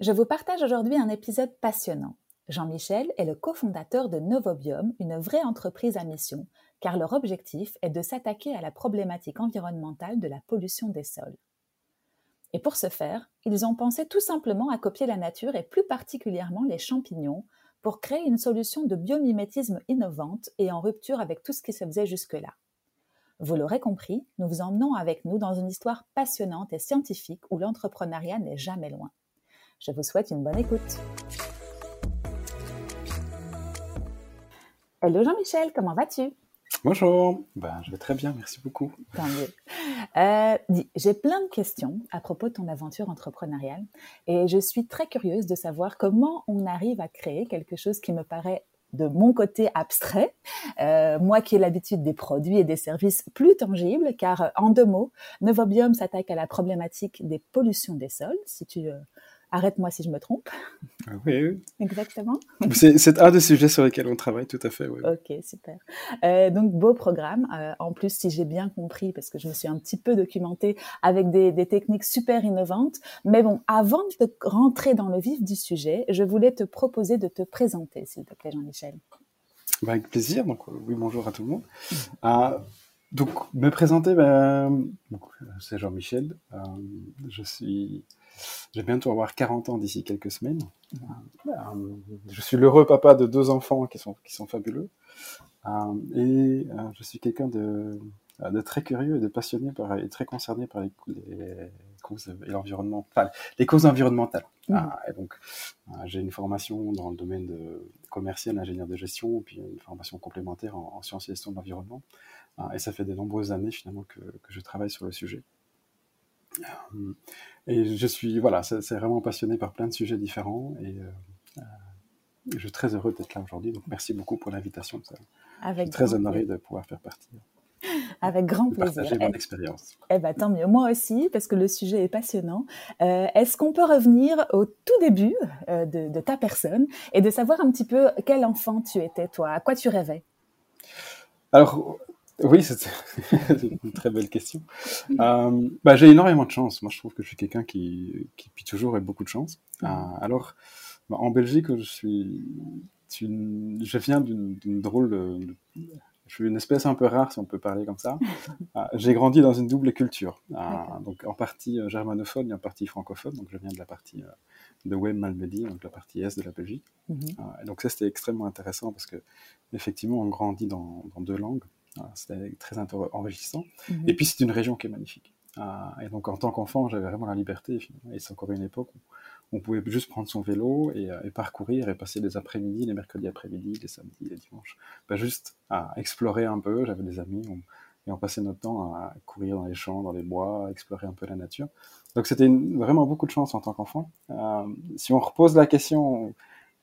Je vous partage aujourd'hui un épisode passionnant. Jean-Michel est le cofondateur de Novobiome, une vraie entreprise à mission, car leur objectif est de s'attaquer à la problématique environnementale de la pollution des sols. Et pour ce faire, ils ont pensé tout simplement à copier la nature et plus particulièrement les champignons pour créer une solution de biomimétisme innovante et en rupture avec tout ce qui se faisait jusque-là. Vous l'aurez compris, nous vous emmenons avec nous dans une histoire passionnante et scientifique où l'entrepreneuriat n'est jamais loin. Je vous souhaite une bonne écoute. Hello Jean-Michel, comment vas-tu? Bonjour, ben, je vais très bien, merci beaucoup. Tant mieux. Euh, j'ai plein de questions à propos de ton aventure entrepreneuriale et je suis très curieuse de savoir comment on arrive à créer quelque chose qui me paraît de mon côté abstrait, euh, moi qui ai l'habitude des produits et des services plus tangibles, car en deux mots, Novobium s'attaque à la problématique des pollutions des sols. Si tu euh, Arrête-moi si je me trompe. Ah oui, Exactement. C'est un des sujets sur lesquels on travaille, tout à fait. Oui. Ok, super. Euh, donc, beau programme. Euh, en plus, si j'ai bien compris, parce que je me suis un petit peu documentée avec des, des, techniques super innovantes. Mais bon, avant de rentrer dans le vif du sujet, je voulais te proposer de te présenter, s'il te plaît, Jean-Michel. Bah, avec plaisir. Donc, oui, bonjour à tout le monde. Euh, donc, me présenter, ben, c'est Jean-Michel. je suis je vais bientôt avoir 40 ans d'ici quelques semaines. Euh, je suis l'heureux papa de deux enfants qui sont, qui sont fabuleux. Euh, et euh, je suis quelqu'un de, de, très curieux et de passionné par, et très concerné par les, causes et l'environnement, les causes environnementales. Mmh. et donc, j'ai une formation dans le domaine de commercial, ingénieur de gestion, puis une formation complémentaire en, sciences et gestion de l'environnement. et ça fait de nombreuses années finalement que, que je travaille sur le sujet. Euh, et je suis, voilà, c'est vraiment passionné par plein de sujets différents et euh, euh, je suis très heureux d'être là aujourd'hui. Donc merci beaucoup pour l'invitation. Je suis très honoré de pouvoir faire partie. Avec grand plaisir. Partager mon expérience. Eh ben, tant mieux. Moi aussi, parce que le sujet est passionnant. Est-ce qu'on peut revenir au tout début de, de, ta personne et de savoir un petit peu quel enfant tu étais, toi? À quoi tu rêvais? Alors, oui, c'est une très belle question. Euh, bah, j'ai énormément de chance. Moi, je trouve que je suis quelqu'un qui, qui, depuis toujours, a beaucoup de chance. Euh, alors, bah, en Belgique, je suis, je viens d'une drôle de, je suis une espèce un peu rare, si on peut parler comme ça. Euh, j'ai grandi dans une double culture, donc en partie germanophone et en partie francophone. Donc, je viens de la partie de Wem Malmedy, donc la partie est de la Belgique. Mhm. et donc, ça, c'était extrêmement intéressant parce que, effectivement, on grandit dans, dans deux langues. C'était très enrichissant. Mhm. Et puis, c'est une région qui est magnifique. Ah, et donc, en tant qu'enfant, j'avais vraiment la liberté. Et c'est encore une époque où on pouvait juste prendre son vélo et, euh, parcourir et passer des après-midi, les mercredis après-midi, les samedis, les dimanches, bah, juste à explorer un peu. J'avais des amis et on passait notre temps à courir dans les champs, dans les bois, à explorer un peu la nature. Donc, c'était vraiment beaucoup de chance en tant qu'enfant. Euh, si on repose la question aux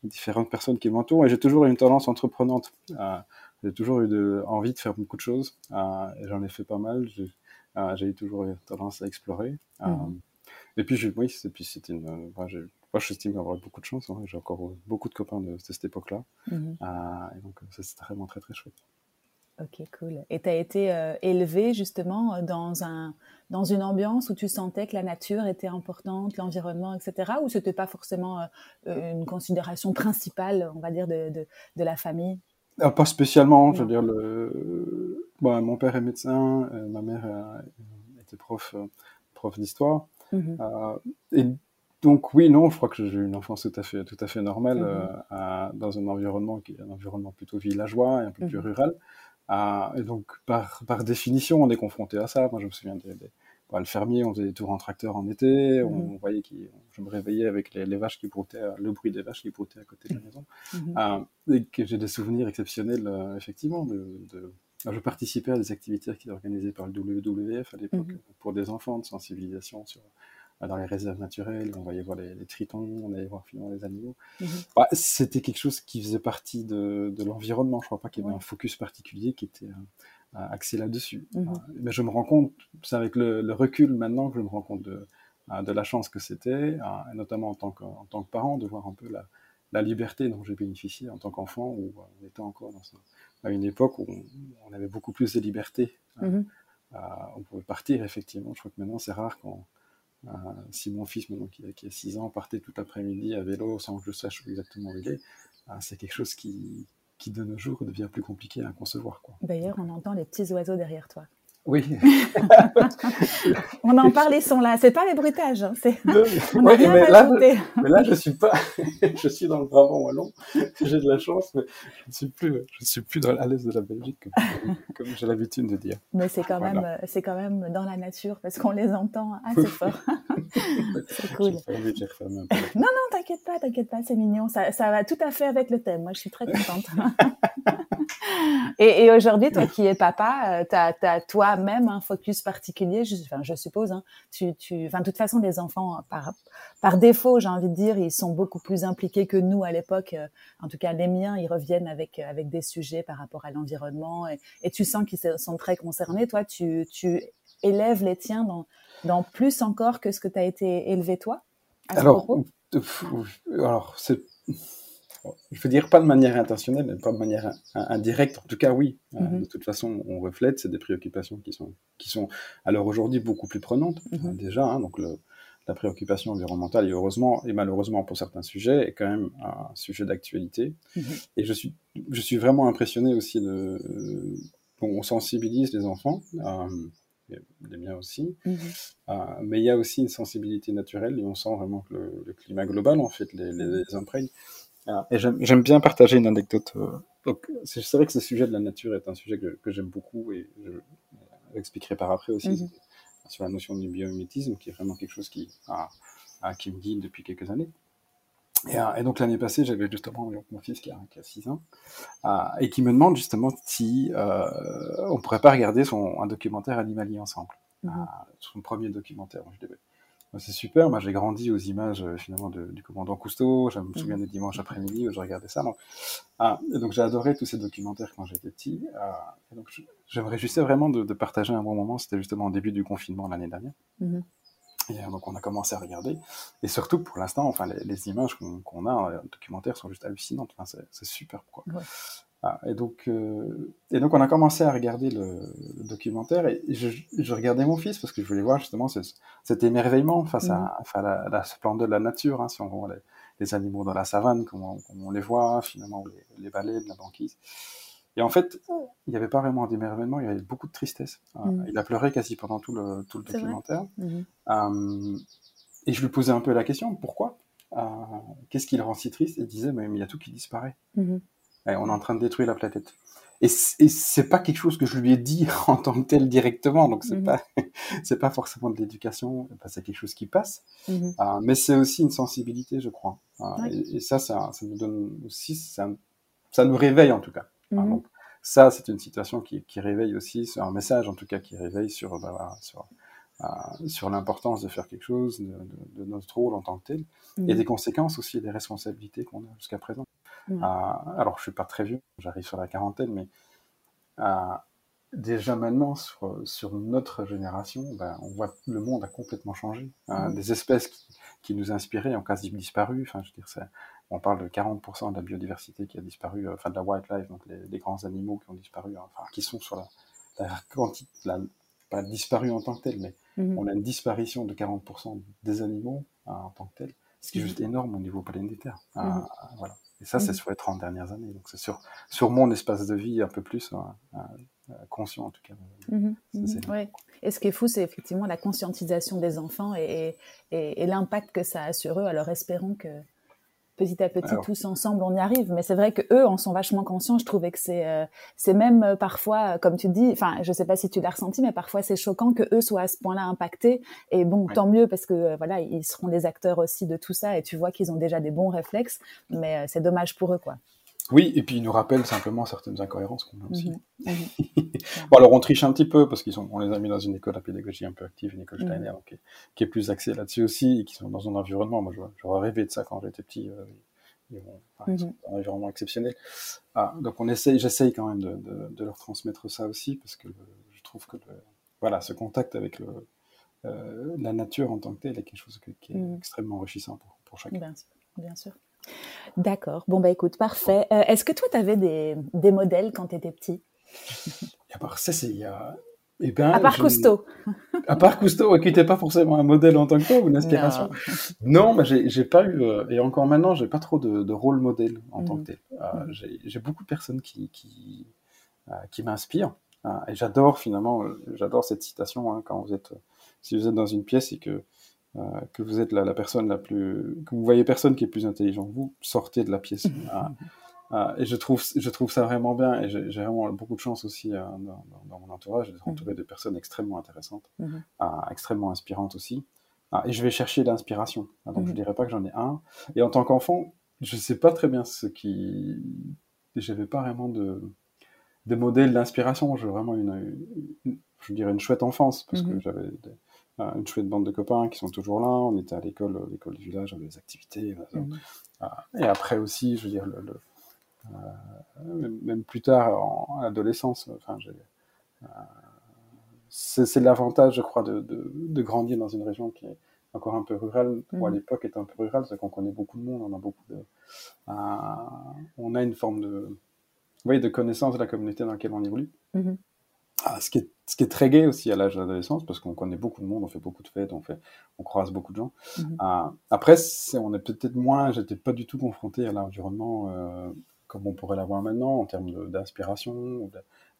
différentes personnes qui m'entourent, et j'ai toujours une tendance entreprenante. Euh, j'ai toujours eu de, envie de faire beaucoup de choses. Euh, et j'en ai fait pas mal. J'ai euh, eu toujours tendance à explorer. Euh, mhm. Et puis, oui, et puis c'était une. moi, j'estime avoir beaucoup de chance. Hein. J'ai encore beaucoup de copains de, cette époque-là. Mhm. et donc, c'était vraiment très, très chouette. Ok, cool. Et tu as été élevé justement dans, un, dans une ambiance où tu sentais que la nature était importante, l'environnement, etc. Ou ce n'était pas forcément une considération principale, on va dire, de, de, de la famille? Ah, pas spécialement, je veux dire, le... Bon, mon père est médecin, euh, ma mère euh, était prof, euh, prof d'histoire. Mhm. et donc oui, non, je crois que j'ai eu une enfance tout à fait, tout à fait normale dans un environnement qui est un environnement plutôt villageois et un peu plus mhm. rural. et donc par, par définition, on est confronté à ça. Moi, je me souviens des, bah, le fermier, on faisait des tours en tracteur en été, on, mhm. voyait que je me réveillais avec les, vaches qui broutaient, le bruit des vaches qui broutaient à côté de la mhm. maison. Mhm. Euh, et que j'ai des souvenirs exceptionnels, euh, effectivement. De, je participais à des activités qui étaient organisées par le WWF à l'époque pour des enfants de sensibilisation sur dans les réserves naturelles, on voyait voir les, tritons, on allait voir finalement les animaux. Mhm. Bah, c'était quelque chose qui faisait partie de, l'environnement. Je ne crois pas qu'il y avait un focus particulier qui était axé là-dessus. Mhm. mais je me rends compte, c'est avec le, recul maintenant que je me rends compte de, de la chance que c'était, notamment en tant, que, en tant que parent, de voir un peu la, la liberté dont j'ai bénéficié en tant qu'enfant, où on était encore dans à une époque où on, avait beaucoup plus de liberté. Mhm. on pouvait partir, effectivement. Je crois que maintenant, c'est rare quand, si mon fils, maintenant qui, a 6 ans, partait tout l'après-midi à vélo sans que je sache exactement où il est, c'est quelque chose qui, qui, de nos jours, devient plus compliqué à concevoir. D'ailleurs, on entend les petits oiseaux derrière toi. Oui. on en parle, ils sont là. C'est pas les bruitages. Hein. C'est... on a rien mais, là, mais là, je suis pas. je suis dans le Brabant wallon. J'ai de la chance, mais je ne suis plus. Je suis plus dans, à l'est de la Belgique, comme, j'ai l'habitude de dire. Mais c'est quand même, c'est quand même dans la nature parce qu'on les entend assez fort. c'est cool. non, non, t'inquiète pas, t'inquiète pas, c'est mignon. Ça, ça va tout à fait avec le thème. Moi, je suis très contente. et, et aujourd'hui, toi qui es papa, tu as toi même un focus particulier je, enfin, je suppose. Hein, tu, tu, enfin, de toute façon, les enfants, par, par défaut, j'ai envie de dire, ils sont beaucoup plus impliqués que nous à l'époque. Euh, en tout cas, les miens, ils reviennent avec, euh, avec des sujets par rapport à l'environnement et, et, tu sens qu'ils sont très concernés. Toi, tu, tu élèves les tiens dans, dans plus encore que ce que tu as été élevé toi alors, alors c'est je veux dire pas de manière intentionnelle, mais pas de manière indirecte. En tout cas, oui. Euh, mhm. de toute façon, on reflète, c'est des préoccupations qui sont, qui sont alors aujourd'hui beaucoup plus prenantes mhm. euh, déjà. Hein, donc le, la préoccupation environnementale, et heureusement et malheureusement pour certains sujets, est quand même un sujet d'actualité. Mhm. Et je suis, je suis vraiment impressionné aussi de, on sensibilise les enfants. Euh, les miens aussi. mais il y a aussi une sensibilité naturelle et on sent vraiment que le, climat global, en fait, les, les, les imprègne. Et j'aime bien partager une anecdote. Euh, donc, c'est vrai que ce sujet de la nature est un sujet que, que j'aime beaucoup et je l'expliquerai par après aussi mhm. sur la notion du biomimétisme, qui est vraiment quelque chose qui, qui me guide depuis quelques années. Et, euh, et donc l'année passée, j'avais justement mon fils qui a, qui a 6 ans et qui me demande justement si euh, on pourrait pas regarder son, un documentaire animalier ensemble. Mhm. son premier documentaire. Je dis, c'est super. Moi, j'ai grandi aux images euh, finalement du commandant Cousteau. Je me souviens des dimanches après-midi où je regardais ça. Donc, ah, et donc j'ai adoré tous ces documentaires quand j'étais petit. Ah, et donc, je, me réjouissais vraiment de, partager un bon moment. C'était justement au début du confinement l'année dernière. Mm-hmm. Et euh, donc, on a commencé à regarder. Et surtout, pour l'instant, enfin, les, images qu'on a, les euh, documentaires sont juste hallucinantes. Enfin, c'est super, quoi. Ah, et, donc, euh, et donc, on a commencé à regarder le, documentaire et je, je, regardais mon fils parce que je voulais voir justement cet émerveillement face à, mmh. la, la, splendeur de la nature, hein, si on voit les, animaux dans la savane, comme on, les voit, finalement, les, les baleines, la banquise. Et en fait, il n'y avait pas vraiment d'émerveillement, il y avait beaucoup de tristesse. Ah, mmh. Il a pleuré quasi pendant tout le, tout le documentaire. Mmh. Euh, et je lui posais un peu la question, pourquoi? Euh, Qu'est-ce qui le rend si triste? Et il disait, mais il y a tout qui disparaît on est en train de détruire la planète. Et c'est pas quelque chose que je lui ai dit en tant que tel directement, donc c'est mhm. pas c'est pas forcément de l'éducation, c'est quelque chose qui passe, mhm. euh, mais c'est aussi une sensibilité, je crois. Euh, et, ça, ça, ça, nous donne aussi, ça, ça nous réveille en tout cas. Mhm. donc, ça, c'est une situation qui, qui, réveille aussi, c'est un message en tout cas qui réveille sur, bah, sur, euh, sur l'importance de faire quelque chose, de, de, de, notre rôle en tant que tel, et des conséquences aussi, des responsabilités qu'on a jusqu'à présent. Euh, alors, je suis pas très vieux, j'arrive sur la quarantaine, mais euh, déjà maintenant, sur, sur notre génération, ben, on voit le monde a complètement changé. Euh, mm. Des espèces qui, nous inspiraient ont quasi disparu. Enfin, je veux dire, on parle de 40% de la biodiversité qui a disparu, enfin de la wildlife, donc les, grands animaux qui ont disparu, hein, enfin qui sont sur la, la quantité, pas disparu en tant que tel, mais mm. on a une disparition de 40% des animaux en tant que tel, ce qui est mm. juste énorme au niveau planétaire. voilà. Et ça, c'est mmh. sur les 30 dernières années. Donc, c'est sur, sur mon espace de vie un peu plus hein, euh, conscient, en tout cas. Mmh mmh ouais. Et ce qui est fou, c'est effectivement la conscientisation des enfants et, et, et l'impact que ça a sur eux. Alors, espérons que, petit à petit, tous ensemble, on y arrive. Mais c'est vrai que eux en sont vachement conscients. Je trouvais que c'est, euh, c'est même euh, parfois, comme tu dis, enfin, je sais pas si tu l'as ressenti, mais parfois c'est choquant que eux soient à ce point-là impactés. Et bon, tant mieux parce que euh, voilà, ils seront des acteurs aussi de tout ça. Et tu vois qu'ils ont déjà des bons réflexes. Mais c'est dommage pour eux, quoi. Oui, et puis il nous rappelle simplement certaines incohérences qu'on a aussi. Mhm, mhm. bon, alors on triche un petit peu parce qu'ils sont, on les a mis dans une école à pédagogie un peu active, une école mhm. Steiner, qui, est, plus axée là-dessus aussi, et qui sont dans un environnement. Moi, j'aurais rêvé de ça quand j'étais petit. Euh, ils sont dans un environnement exceptionnel. Ah, donc on essaye, j'essaye quand même de, de, leur transmettre ça aussi parce que je trouve que voilà, ce contact avec le, euh, la nature en tant que telle est quelque chose qui est extrêmement enrichissant pour, pour chacun. Bien sûr. Bien sûr. D'accord. Bon, bah écoute, parfait. Euh, est-ce que toi, tu avais des, des, modèles quand tu étais petit? À part ça, c'est. Eh ben, à part Cousteau. À part Cousteau, qui n'était pas forcément un modèle en tant que tel ou une inspiration. Non, mais j'ai pas eu, euh, et encore maintenant, j'ai pas trop de, de, rôle modèle en tant que mm. tel. Euh, mm. j'ai beaucoup de personnes qui, qui, qui m'inspirent. et j'adore finalement, j'adore cette citation hein, quand vous êtes, si vous êtes dans une pièce et que que vous êtes la, la, personne la plus, que vous voyez personne qui est plus intelligent que vous, sortez de la pièce. Ah, ah, et je trouve, je trouve ça vraiment bien. Et j'ai vraiment beaucoup de chance aussi euh, dans, dans, mon entourage d'être entouré de personnes extrêmement intéressantes, mhm. ah, extrêmement inspirantes aussi. et je vais chercher l'inspiration. donc je mhm. dirais pas que j'en ai un. Et en tant qu'enfant, je sais pas très bien ce qui, j'avais pas vraiment de, de modèle d'inspiration. J'ai vraiment une, je dirais une chouette enfance parce que mhm. j'avais une chouette bande de copains qui sont toujours là. On était à l'école, l'école du village, des activités. Mhm. Et après aussi, je veux dire, le, euh, même plus tard, en adolescence, enfin, euh, c'est l'avantage, je crois, de, de, grandir dans une région qui est encore un peu rurale, ou à mhm. l'époque était un peu rurale, c'est qu'on connaît beaucoup de monde, on a beaucoup de, euh, on a une forme de, oui, de connaissance de la communauté dans laquelle on évolue. Mhm. Ah, ce, qui est, ce qui est très gai aussi à l'âge d'adolescence, parce qu'on connaît beaucoup de monde, on fait beaucoup de fêtes, on, fait, on croise beaucoup de gens. Mhm. Ah, après, on est peut-être moins, j'étais pas du tout confronté à l'environnement euh, comme on pourrait l'avoir maintenant, en termes d'inspiration,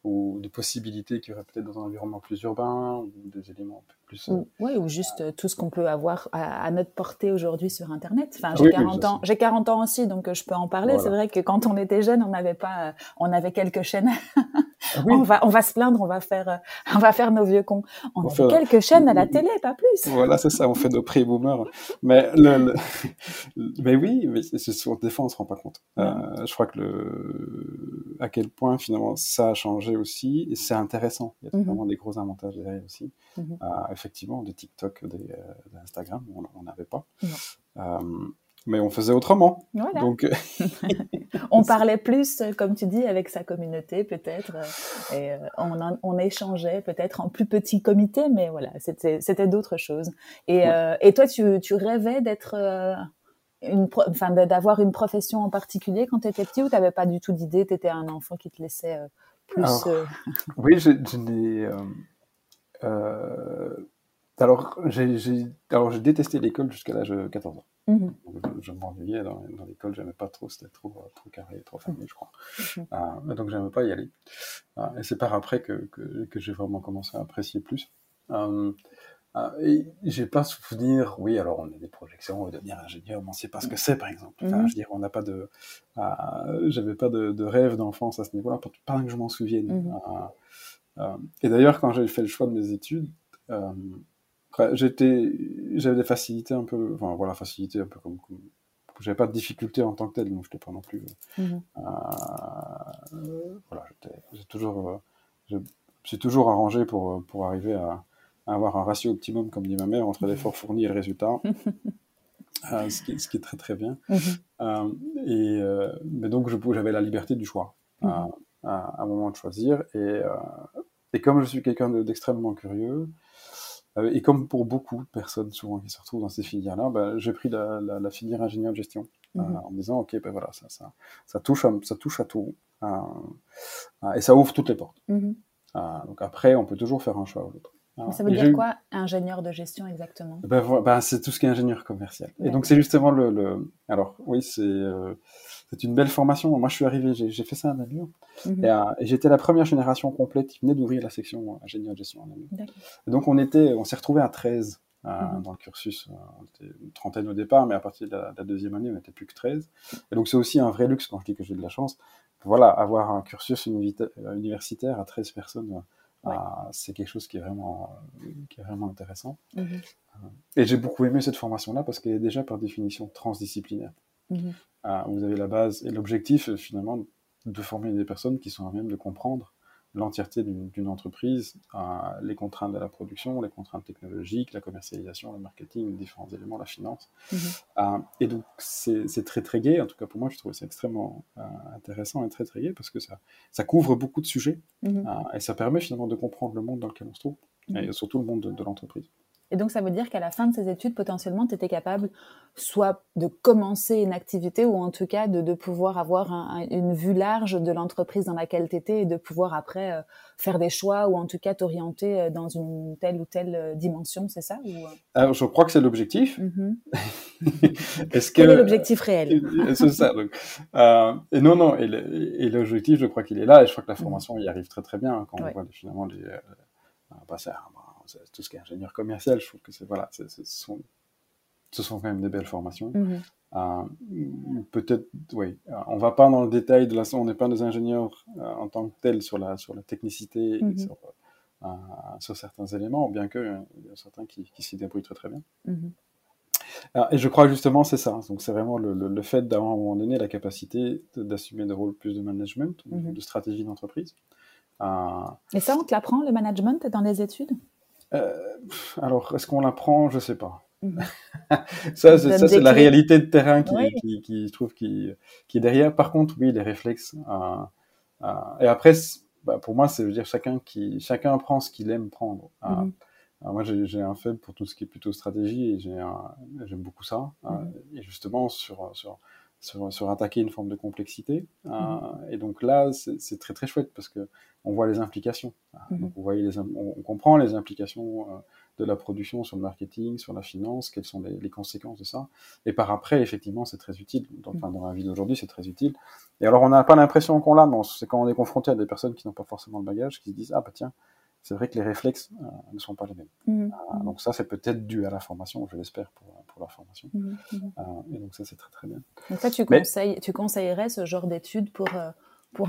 ou des possibilités qu'il y aurait peut-être dans un environnement plus urbain, ou des éléments plus... Euh, oui, ou juste euh, tout ce qu'on peut avoir à, notre portée aujourd'hui sur Internet. Enfin, j'ai 40 ans, j'ai 40 ans aussi, donc euh, je peux en parler. C'est vrai que quand on était jeune, on n'avait pas, on avait quelques chaînes. On va, on va se plaindre, on va faire, on va faire nos vieux cons. On, a quelques chaînes à la télé, pas plus. Voilà, c'est ça, on fait nos pré-boomers. Mais le, mais oui, mais souvent des fois on se rend pas compte. je crois que le, à quel point finalement ça a changé aussi, et c'est intéressant. Il y a mhm. vraiment des gros avantages derrière aussi. Mhm. Euh, effectivement, des TikTok, des, euh, d'Instagram, on n'avait pas. Euh, mais on faisait autrement. Donc, on parlait plus, comme tu dis, avec sa communauté peut-être, et on, on, échangeait peut-être en plus petit comité, mais voilà, c'était, d'autres choses. Et, et toi, tu, tu rêvais d'être une enfin d'avoir une profession en particulier quand tu étais petit ou tu n'avais pas du tout d'idée, tu étais un enfant qui te laissait alors, euh, Oui, je, n'ai. Euh, euh, alors, j'ai détesté l'école jusqu'à l'âge de 14 ans. Mhm. Je, m'ennuyais dans, dans l'école, j'aimais pas trop, c'était trop, trop carré, trop fermé, je crois. Mhm. donc, j'aimais pas y aller. et c'est par après que, que, que j'ai vraiment commencé à apprécier plus. Ah, j'ai pas souvenir, oui, alors on a des projections, devenir ingénieur, mais on sait pas ce que c'est, par exemple. Enfin, mhm. je veux dire, on n'a pas de, j'avais pas de, de rêve d'enfance à ce niveau-là, pas, que je m'en souvienne. Mhm. Et d'ailleurs, quand j'ai fait le choix de mes études, euh, j'étais, j'avais des facilités un peu, enfin voilà, facilités un peu comme, j'avais pas de difficultés en tant que tel, donc j'étais pas non plus, mhm. euh, voilà, j'ai toujours, euh, je suis toujours arrangé pour, pour arriver à, avoir un ratio optimum, comme dit ma mère, entre l'effort fourni et le résultat. Euh, ce, qui, ce, qui, est très très bien. Mhm. Euh, et, euh, mais donc j'avais la liberté du choix à, mhm. à, un moment de choisir. Et, et comme je suis quelqu'un d'extrêmement curieux, et comme pour beaucoup de personnes souvent qui se retrouvent dans ces filières-là, ben, j'ai pris la, la, filière ingénieur de gestion mhm. en me disant ok ben voilà ça, ça, ça, touche à, ça touche à tout et ça ouvre toutes les portes. donc après on peut toujours faire un choix ou l'autre. Ah, ça veut dire quoi, ingénieur de gestion exactement? Ben, ben, C'est tout ce qui est ingénieur commercial. Et donc c'est justement le, le, Alors oui, c'est euh, c'est une belle formation. Moi je suis arrivé, j'ai fait ça à Namur. Mhm. Euh, et, j'étais la première génération complète qui venait d'ouvrir la section ingénieur de gestion à Namur. Donc on, était, on s'est retrouvé à 13 euh, mhm. dans le cursus. On était une trentaine au départ, mais à partir de la, deuxième année, on n'était plus que 13. Et donc c'est aussi un vrai luxe quand je dis que j'ai de la chance. Voilà, avoir un cursus universitaire à 13 personnes ah, c'est quelque chose qui est vraiment, qui est vraiment intéressant. Mhm. Euh, et j'ai beaucoup aimé cette formation-là parce qu'elle est déjà par définition transdisciplinaire. Vous avez la base et l'objectif, finalement, de former des personnes qui sont à même de comprendre l'entièreté d'une entreprise, les contraintes de la production, les contraintes technologiques, la commercialisation, le marketing, les différents éléments, la finance. Mhm. Euh, et donc, c'est très, très gai. En tout cas, pour moi, je trouve ça extrêmement euh, intéressant et très, très gai parce que ça, ça couvre beaucoup de sujets mhm. euh, et ça permet finalement de comprendre le monde dans lequel on se trouve mhm. et surtout le monde de l'entreprise. Et donc, ça veut dire qu'à la fin de ces études, potentiellement, tu étais capable soit de commencer une activité ou en tout cas de, de pouvoir avoir une vue large de l'entreprise dans laquelle tu étais et de pouvoir après euh, faire des choix ou en tout cas t'orienter euh, dans une telle ou telle euh, dimension, c'est ça ou... Alors, je crois que c'est l'objectif. Mm-hmm. Est-ce que... Quel est l'objectif réel? C'est ça. Donc, et non, non, et l'objectif, je crois qu'il est là et je crois que la mm-hmm. formation y arrive très très bien quand on voit finalement les... Bah, tout ce qui est ingénieur commercial, je trouve que c'est voilà, ce sont, ce sont quand même des belles formations. Mhm. Euh, peut-être, oui, on va pas dans le détail de la, on n'est pas des ingénieurs euh, en tant que tels sur la sur la technicité, mhm. sur, euh, sur, certains éléments, bien que il y a certains qui, qui s'y débrouillent très très bien. Mhm. et je crois justement c'est ça. Donc c'est vraiment le, le, fait d'avoir à un moment donné la capacité d'assumer des rôles plus de management, de stratégie d'entreprise. et ça, on te l'apprend le management dans les études? Euh, alors, est-ce qu'on l'apprend? Je sais pas. Mhm. ça, c'est la réalité de terrain qui, qui, je trouve, qui, qui, est derrière. Par contre, oui, les réflexes. Euh, euh, et après, bah, pour moi, c'est dire chacun qui, chacun prend ce qu'il aime prendre. Mhm. moi, j'ai un faible pour tout ce qui est plutôt stratégie et j'aime beaucoup ça. Mhm. et justement, sur, sur, sur, sur, attaquer une forme de complexité. et donc là, c'est très très chouette parce que on voit les implications. Mhm. Donc on, voit les, on, comprend les implications euh, de la production sur le marketing, sur la finance, quelles sont les, conséquences de ça. Et par après, effectivement, c'est très utile. Dans, enfin, dans la vie d'aujourd'hui, c'est très utile. Et alors, on n'a pas l'impression qu'on l'a, mais c'est quand on est confronté à des personnes qui n'ont pas forcément le bagage, qui se disent, ah bah tiens, c'est vrai que les réflexes euh, ne sont pas les mêmes. Mhm. Euh, donc ça, c'est peut-être dû à la formation, je l'espère, pour, pour, la formation. Mhm. et donc ça, c'est très très bien. Donc ça, tu, conseilles, tu conseillerais ce genre d'études pour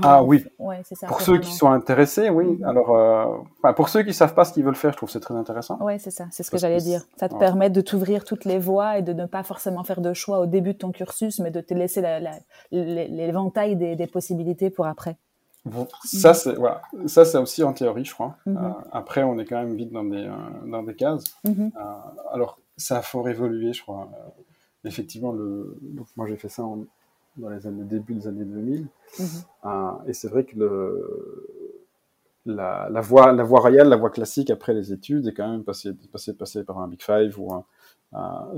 ah oui. pour, ceux qui sont intéressés, oui. Mhm. Alors, euh, pour ceux qui savent pas ce qu'ils veulent faire, je trouve c'est très intéressant. Oui, c'est ça. C'est ce que j'allais dire. Ça te permet de t'ouvrir toutes les voies et de ne pas forcément faire de choix au début de ton cursus, mais de te laisser l'éventail des, possibilités pour après. Ça, c'est voilà. Ça, c'est aussi en théorie, je crois. Mhm. Euh, après, on est quand même vite dans des euh, dans des cases. Mhm. alors, ça a fort évolué, je crois. effectivement, le. Donc, moi, j'ai fait ça en dans les années début des années 2000. Mhm. Euh, et c'est vrai que le, la, la, voie, la voie royale, la voie classique après les études est quand même passer, passer, passer par un Big Five ou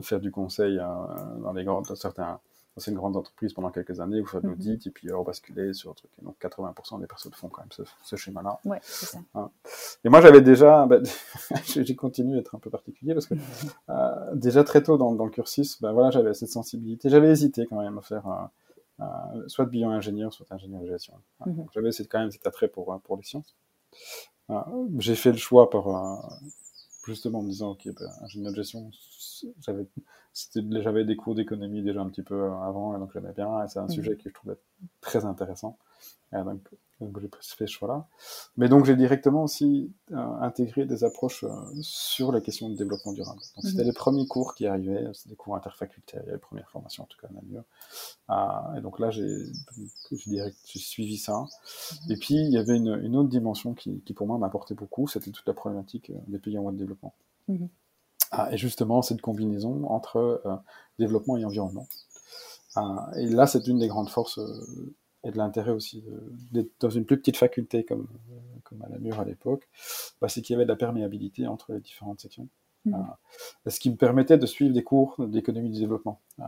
faire du conseil euh, dans les grandes, dans certains, c'est une grande entreprise pendant quelques années, vous faites de mhm. l'audit et puis alors basculer sur un truc. Et donc 80% des personnes font quand même ce, ce schéma-là. Ouais, c'est ça. Et moi j'avais déjà, bah, j'ai continué à être un peu particulier parce que euh, déjà très tôt dans, dans le cursus, bah, voilà, j'avais cette sensibilité. J'avais hésité quand même à faire euh, soit bio-ingénieur, soit ingénieur de gestion. Mhm. J'avais quand même cet attrait pour, pour les sciences. J'ai fait le choix par justement en me disant ok ben, ingénieur de gestion j'avais j'avais des cours d'économie déjà un petit peu avant et donc j'aimais bien et c'est un mhm. sujet que je trouvais très intéressant donc donc j'ai fait ce choix-là. Mais donc j'ai directement aussi euh, intégré des approches euh, sur la question du développement durable. Donc c'était mhm. les premiers cours qui arrivaient, c'était des cours interfacultaires, les premières formations en tout cas à Namur. Euh, et donc là j'ai j'ai suivi ça. Mhm. Et puis il y avait une, une autre dimension qui, qui pour moi m'apportait beaucoup, c'était toute la problématique euh, des pays en voie de développement. Mhm. Ah, et justement cette combinaison entre développement et environnement. et là c'est une des grandes forces et de l'intérêt aussi d'être dans une plus petite faculté comme, comme à la mur à l'époque, bah, c'est qu'il y avait de la perméabilité entre les différentes sections. Mmh. Euh, ce qui me permettait de suivre des cours d'économie du développement. Euh,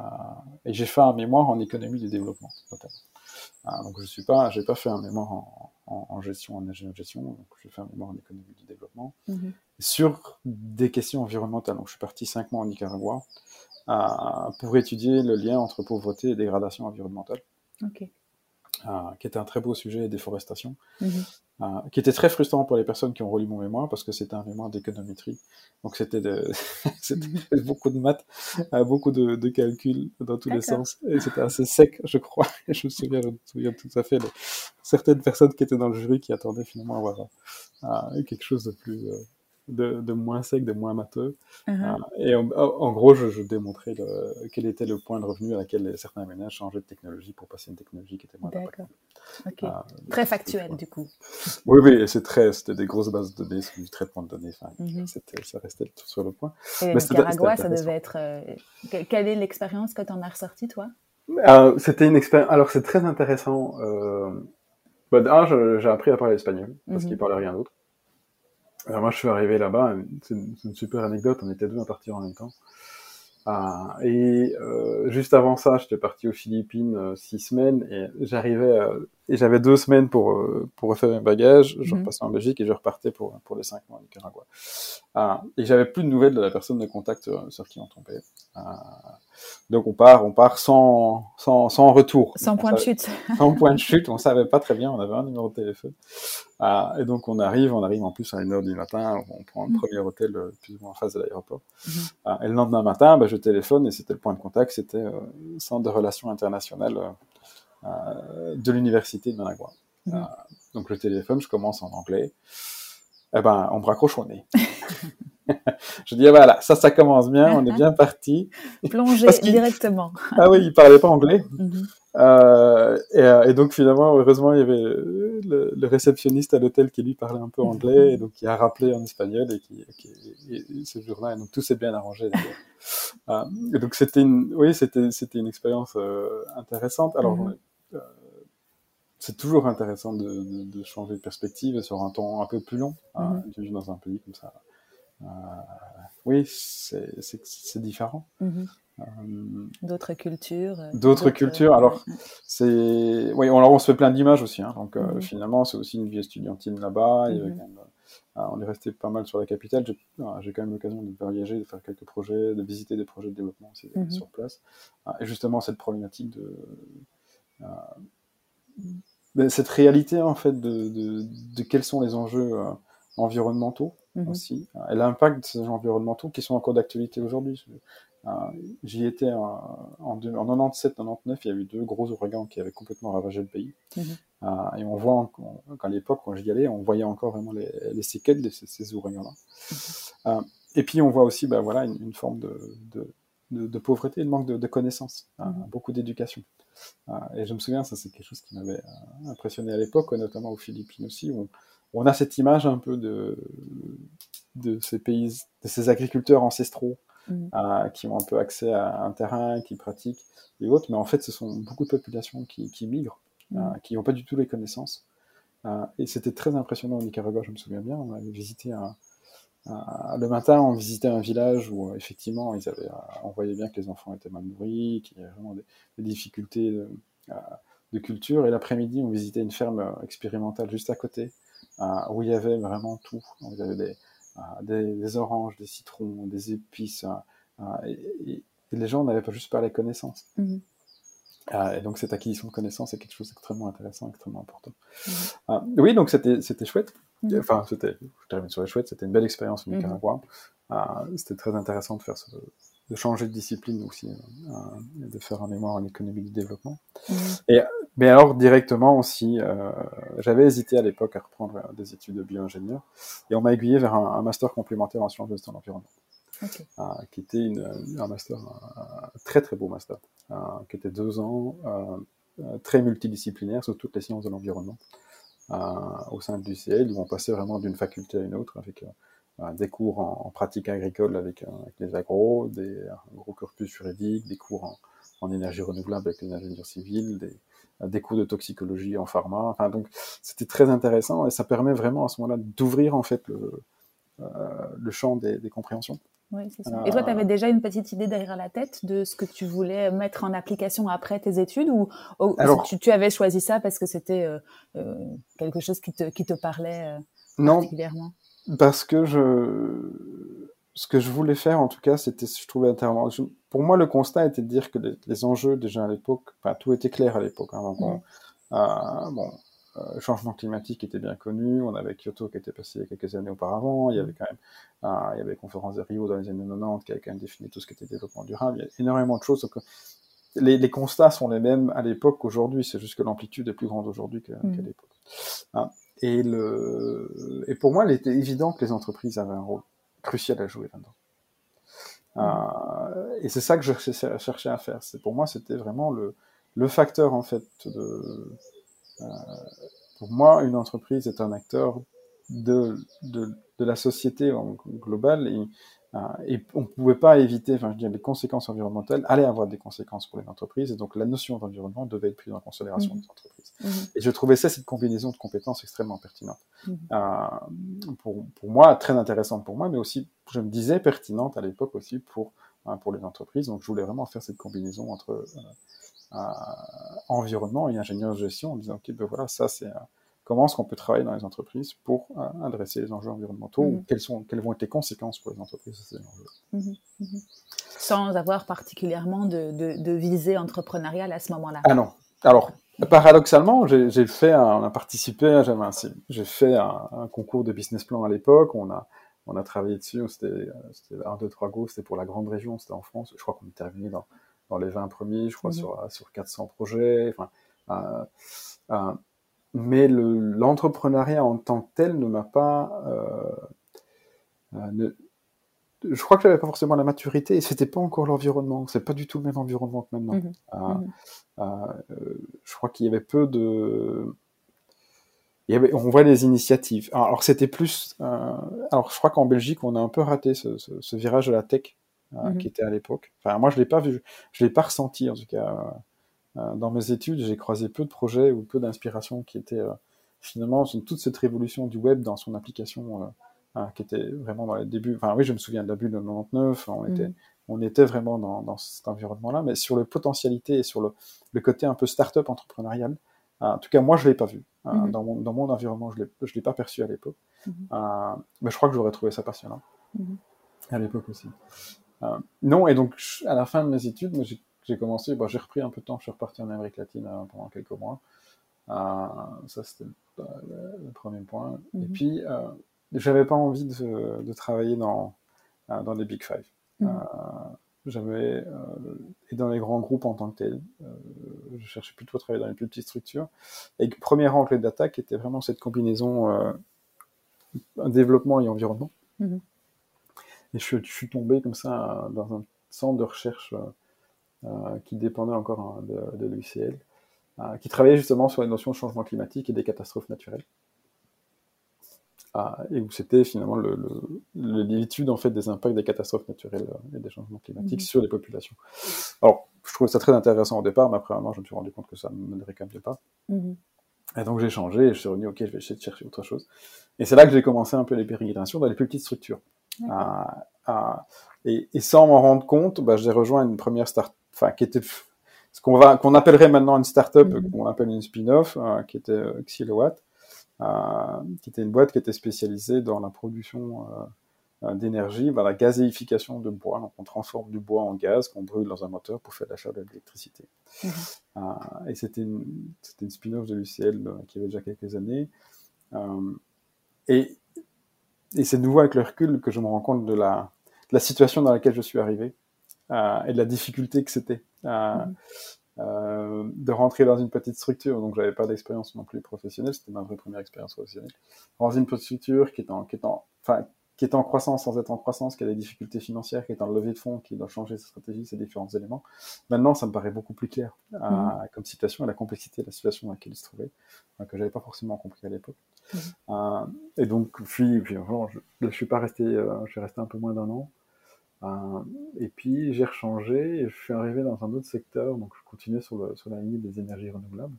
et j'ai fait un mémoire en économie du développement. Euh, donc je suis pas, j'ai pas fait un mémoire en, en, gestion, en ingénierie de gestion, donc j'ai fait un mémoire en économie du développement. Mmh. Sur des questions environnementales, donc je suis parti cinq mois en Nicaragua pour étudier le lien entre pauvreté et dégradation environnementale. Okay. Euh, qui était un très beau sujet, déforestation, mhm. euh, qui était très frustrant pour les personnes qui ont relu mon mémoire parce que c'était un mémoire d'économétrie. Donc c'était de... Mhm. beaucoup de maths, euh, beaucoup de, de, calculs dans tous les sens. Et c'était assez sec, je crois. je me souviens, je me souviens tout à fait de certaines personnes qui étaient dans le jury qui attendaient finalement à avoir quelque chose de plus de, de, moins sec, de moins matheux. Uh-huh. et en, en gros, je, je démontrais le, quel était le point de revenu à laquel certains ménages changeaient de technologie pour passer à une technologie qui était moins D'accord. Ok. très factuel, du coup. Oui, oui, c'est très, c'était des grosses bases de données, c'est du traitement de données. Enfin, Mhm. c'était, ça restait sur le point. Et Mais Nicaragua, ça devait être. euh, que- Quelle est l'expérience que tu en as ressorti, toi? Euh, c'était une expérience. Alors, c'est très intéressant. Euh... Bah, j'ai appris à parler espagnol parce Mhm. qu'il parlait rien d'autre. Alors, moi, je suis arrivé là-bas. C'est une, super anecdote. On était deux à partir en même temps. Ah, et euh, juste avant ça, j'étais parti aux Philippines euh, six semaines et j'arrivais euh, et j'avais deux semaines pour euh, pour refaire mes bagages. Je Mhm. repassais en Belgique et je repartais pour pour les cinq mois au Nicaragua. Ah, et j'avais plus de nouvelles de la personne de contact sur qui on tombait. Ah, donc on part, on part sans sans sans retour. Sans On point de chute. sans point de chute, on savait pas très bien, on avait un numéro de téléphone. Ah, et donc on arrive, on arrive en plus à une heure du matin, on prend le Mhm. premier hôtel euh, plus ou moins en face de l'aéroport. Mhm. Ah, et le lendemain matin, bah, je téléphone et c'était le point de contact, c'était euh, le centre de relations internationales euh, de l'université de Managua. Mhm. Ah, donc le téléphone, je commence en anglais. Eh ben, on me raccroche au nez. je dis, ah, voilà, ça, ça commence bien, on est bien parti. Plongé directement. Ah oui, il parlait pas anglais. Mhm. Euh, et, euh, et donc finalement, heureusement, il y avait euh, le, le réceptionniste à l'hôtel qui lui parlait un peu anglais, et donc qui a rappelé en espagnol, et qui, qui et- et ce jour-là, et donc tout s'est bien arrangé. Euh, et donc c'était une, oui, c'était c'était une expérience euh, intéressante. Alors Mhm. c'est toujours intéressant de, de, de changer de perspective sur un temps un peu plus long, hein, Mhm. de vivre dans un pays comme ça. Oui, c'est différent. Mhm. D'autres cultures. euh, D'autres cultures, alors, c'est, oui, on, alors on se fait plein d'images aussi, hein, donc euh, Mhm. finalement c'est aussi une vie estudiantine là-bas. Mhm. euh, on est resté pas mal sur la capitale. J'ai, euh, j'ai quand même l'occasion de voyager, de faire quelques projets, de visiter des projets de développement aussi Mhm. sur place. Ah, et justement cette problématique de euh, de cette réalité en fait de, de, de quels sont les enjeux euh, environnementaux aussi, euh, et l'impact de ces enjeux environnementaux qui sont encore d'actualité aujourd'hui. Euh, J'y étais en, en, en 97-99, il y a eu deux gros ouragans qui avaient complètement ravagé le pays. Mhm. Euh, et on voit, en- qu'à l'époque, quand j'y allais, on voyait encore vraiment les, les séquelles de ces, ces ouragans-là. Euh, et puis on voit aussi ben, voilà, une, une forme de, de, de, de pauvreté, de manque de, connaissances, euh, Mhm. beaucoup d'éducation. Euh, et je me souviens, ça c'est quelque chose qui m'avait euh, impressionné à l'époque, notamment aux Philippines aussi, où on, on a cette image un peu de, de ces pays, de ces agriculteurs ancestraux Euh, qui ont un peu accès à un terrain, qui pratiquent et autres, mais en fait, ce sont beaucoup de populations qui, qui migrent, euh, Mhm. qui n'ont pas du tout les connaissances. Euh, et c'était très impressionnant au Nicaragua, je me souviens bien. On avait visité un, un- le matin, on visitait un village où euh, effectivement, ils avaient, euh, on voyait bien que les enfants étaient mal nourris, qu'il y avait vraiment des, des difficultés de, euh, de culture. Et l'après-midi, on visitait une ferme euh, expérimentale juste à côté, euh, où il y avait vraiment tout. Donc, il y avait des, euh, des, des oranges, des citrons, des épices. euh, euh, et, les gens n'avaient pas juste pas les connaissances. Mhm. Euh, et donc cette acquisition de connaissances est quelque chose d'extrêmement intéressant, extrêmement important. Mhm. Euh, oui, donc c'était chouette. Mhm. Enfin, c'était, je termine sur les chouettes, c'était une belle expérience au. Nicaragua. Euh, c'était très intéressant de faire ce, de changer de discipline aussi, euh, et de faire un mémoire en économie du développement. Mhm. Mais alors directement aussi, euh, j'avais hésité à l'époque à reprendre euh, des études de bio-ingénieur, et on m'a aiguillé vers un, un master complémentaire en sciences de l'environnement euh, qui était une, un master, un très très beau master, euh, qui était deux ans, euh, euh, très multidisciplinaire sur toutes les sciences de l'environnement, euh, au sein de l'UCL, où on passait vraiment d'une faculté à une autre, avec euh, euh, des cours en, en pratique agricole avec, euh, avec les agros, des, gros corpus juridique, des cours en, en énergie renouvelable avec les ingénieurs civils, des, euh, des cours de toxicologie en pharma. Enfin, donc, c'était très intéressant et ça permet vraiment à ce moment-là d'ouvrir en fait le, euh, le champ des, des compréhensions. Oui, c'est ça. Euh, Et toi, tu avais déjà une petite idée derrière la tête de ce que tu voulais mettre en application après tes études ou, ou Alors- tu, tu avais choisi ça parce que c'était euh, quelque chose qui te, qui te parlait Non, particulièrement? Parce que je, ce que je voulais faire, en tout cas, c'était, je trouvais intéressant. Je- Pour moi, le constat était de dire que les, les enjeux, déjà à l'époque, enfin, tout était clair à l'époque. Hein, donc, on- euh, bon, euh, le changement climatique était bien connu. On avait Kyoto qui était passé il y a quelques années auparavant. Il y avait quand même, euh, il y avait les conférences de Rio dans les années 90 qui avaient quand même défini tout ce qui était développement durable. Il y a énormément de choses. Donc, les, les constats sont les mêmes à l'époque qu'aujourd'hui. C'est juste que l'amplitude est plus grande aujourd'hui que- qu'à l'époque. Hein. Et, le, et pour moi, il était évident que les entreprises avaient un rôle crucial à jouer là-dedans. Euh, et c'est ça que je cherchais à faire. C'est pour moi, c'était vraiment le, le facteur en fait de. Euh, pour moi, une entreprise est un acteur de, de, de la société en et euh, et on ne pouvait pas éviter, enfin, je dire, les conséquences environnementales allaient avoir des conséquences pour les entreprises, et donc la notion d'environnement devait être prise en considération mmh. des entreprises. Mmh. Et je trouvais ça, cette combinaison de compétences extrêmement pertinente. Mmh. Euh, pour, pour, moi, très intéressante pour moi, mais aussi, je me disais, pertinente à l'époque aussi pour, hein, pour les entreprises. Donc je voulais vraiment faire cette combinaison entre euh, euh environnement et ingénieur de gestion, en disant, ok, ben voilà, ça c'est comment est-ce qu'on peut travailler dans les entreprises pour euh, adresser les enjeux environnementaux ou mhm. quelles, sont, quelles vont être les conséquences pour les entreprises de ces enjeux. Mhm, mhm. Sans avoir particulièrement de, de, visée entrepreneuriale à ce moment-là. Ah non. Alors, paradoxalement, j'ai fait, on a participé, j'ai fait un, concours de business plan à l'époque, on a, on a travaillé dessus, c'était un, deux, trois go, c'était pour la grande région, c'était en France, je crois qu'on est arrivé dans, dans les 20 premiers, je crois, sur, sur 400 projets. Enfin, euh, euh, mais l'entrepreneuriat en tant que tel ne m'a pas. Euh, euh je crois que j'avais pas forcément la maturité et c'était pas encore l'environnement. C'est pas du tout le même environnement que maintenant. Mmh euh, mmh euh, je crois qu'il y avait peu de. Il y avait, on voit les initiatives. Alors, c'était plus. Alors je crois qu'en Belgique on a un peu raté ce, ce, ce virage de la tech mmh qui était à l'époque. Enfin moi je l'ai pas vu, je l'ai pas ressenti en tout cas dans mes études, j'ai croisé peu de projets ou peu d'inspirations qui étaient euh, finalement toute cette révolution du web dans son application euh, qui était vraiment dans les débuts. Enfin, oui, je me souviens de la bulle de 99. On était, mm. on était vraiment dans, dans cet environnement-là, mais sur le potentialité et sur le, le côté un peu start-up entrepreneurial. en tout cas, moi, je l'ai pas vu mm-hmm. dans, mon, dans mon environnement. Je je l'ai pas perçu à l'époque. Mm-hmm. mais je crois que j'aurais trouvé ça passionnant à l'époque aussi. non, et donc à la fin de mes études, j'ai j'ai commencé, bah, j'ai repris un peu de temps, je suis reparti en Amérique latine euh, pendant quelques mois. Euh, ça, c'était le, premier point. Et mhm. puis, euh, j'avais pas envie de, de travailler dans, dans les Big Five. Mhm. j'avais, et dans les grands groupes en tant que tel, je cherchais plutôt à travailler dans les plus petites structures. Et le premier angle d'attaque était vraiment cette combinaison développement et environnement. Mhm. Et je, je, suis tombé comme ça dans un centre de recherche qui dépendait encore hein, de, de l'UCL, euh, qui travaillait justement sur les notions de changement climatique et des catastrophes naturelles. Ah, et où c'était finalement l'étude en fait des impacts des catastrophes naturelles et des changements climatiques mhm. sur les populations. Alors, je trouvais ça très intéressant au départ, mais après un an, je me suis rendu compte que ça ne me même pas. Mhm. Et donc j'ai changé et je suis revenu, ok, je vais essayer de chercher autre chose. Et c'est là que j'ai commencé un peu les pérégrinations dans les plus petites structures. Ah, ah, et, et, sans m'en rendre compte, bah, j'ai rejoint une première start enfin qui était ce qu'on va qu'on appellerait maintenant une startup, mm qu'on appelle une spin-off, euh, qui était euh, Xilowatt, euh, qui était une boîte qui était spécialisée dans la production d'énergie, bah, la gazéification de bois. Donc on transforme du bois en gaz qu'on brûle dans un moteur pour faire l'achat de l'électricité. Mhm. et c'était une, c'était une spin-off de l'UCL qui avait déjà quelques années. et et c'est nouveau avec le recul que je me rends compte de la, de la situation dans laquelle je suis arrivé. Euh, et de la difficulté que c'était euh, euh, de rentrer dans une petite structure. Donc, j'avais pas d'expérience non plus professionnelle. C'était ma vraie première expérience professionnelle. Dans une petite structure qui est en, qui est en, enfin, qui est en croissance sans être en croissance, qui a des difficultés financières, qui est en levée de fonds, qui doit changer sa stratégie, ces différents éléments. Maintenant, ça me paraît beaucoup plus clair euh, mhm. comme situation et la complexité de la situation dans laquelle il se trouvait, euh, que j'avais pas forcément compris à l'époque. Mhm. Euh, et donc, puis, puis je, je suis pas resté, je suis resté un peu moins d'un an. Euh, et puis j'ai rechangé et je suis arrivé dans un autre secteur, donc je continuais sur, le, sur la ligne des énergies renouvelables.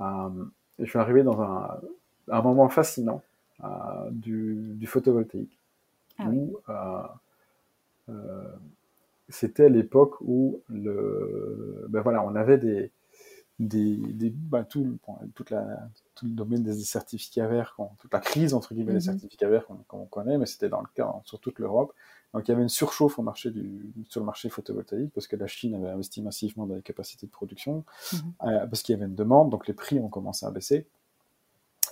Euh, et je suis arrivé dans un, un moment fascinant euh, du, du, photovoltaïque. Ah où, c'était l'époque où le, ben voilà, on avait des, des, des ben tout, toute la, tout le domaine des certificats verts, toute la crise entre guillemets des mm-hmm. certificats verts qu'on connaît, mais c'était dans le cas sur toute l'Europe. Donc il y avait une surchauffe au marché du, sur le marché photovoltaïque parce que la Chine avait investi massivement dans les capacités de production, mhm. euh, parce qu'il y avait une demande, donc les prix ont commencé à baisser.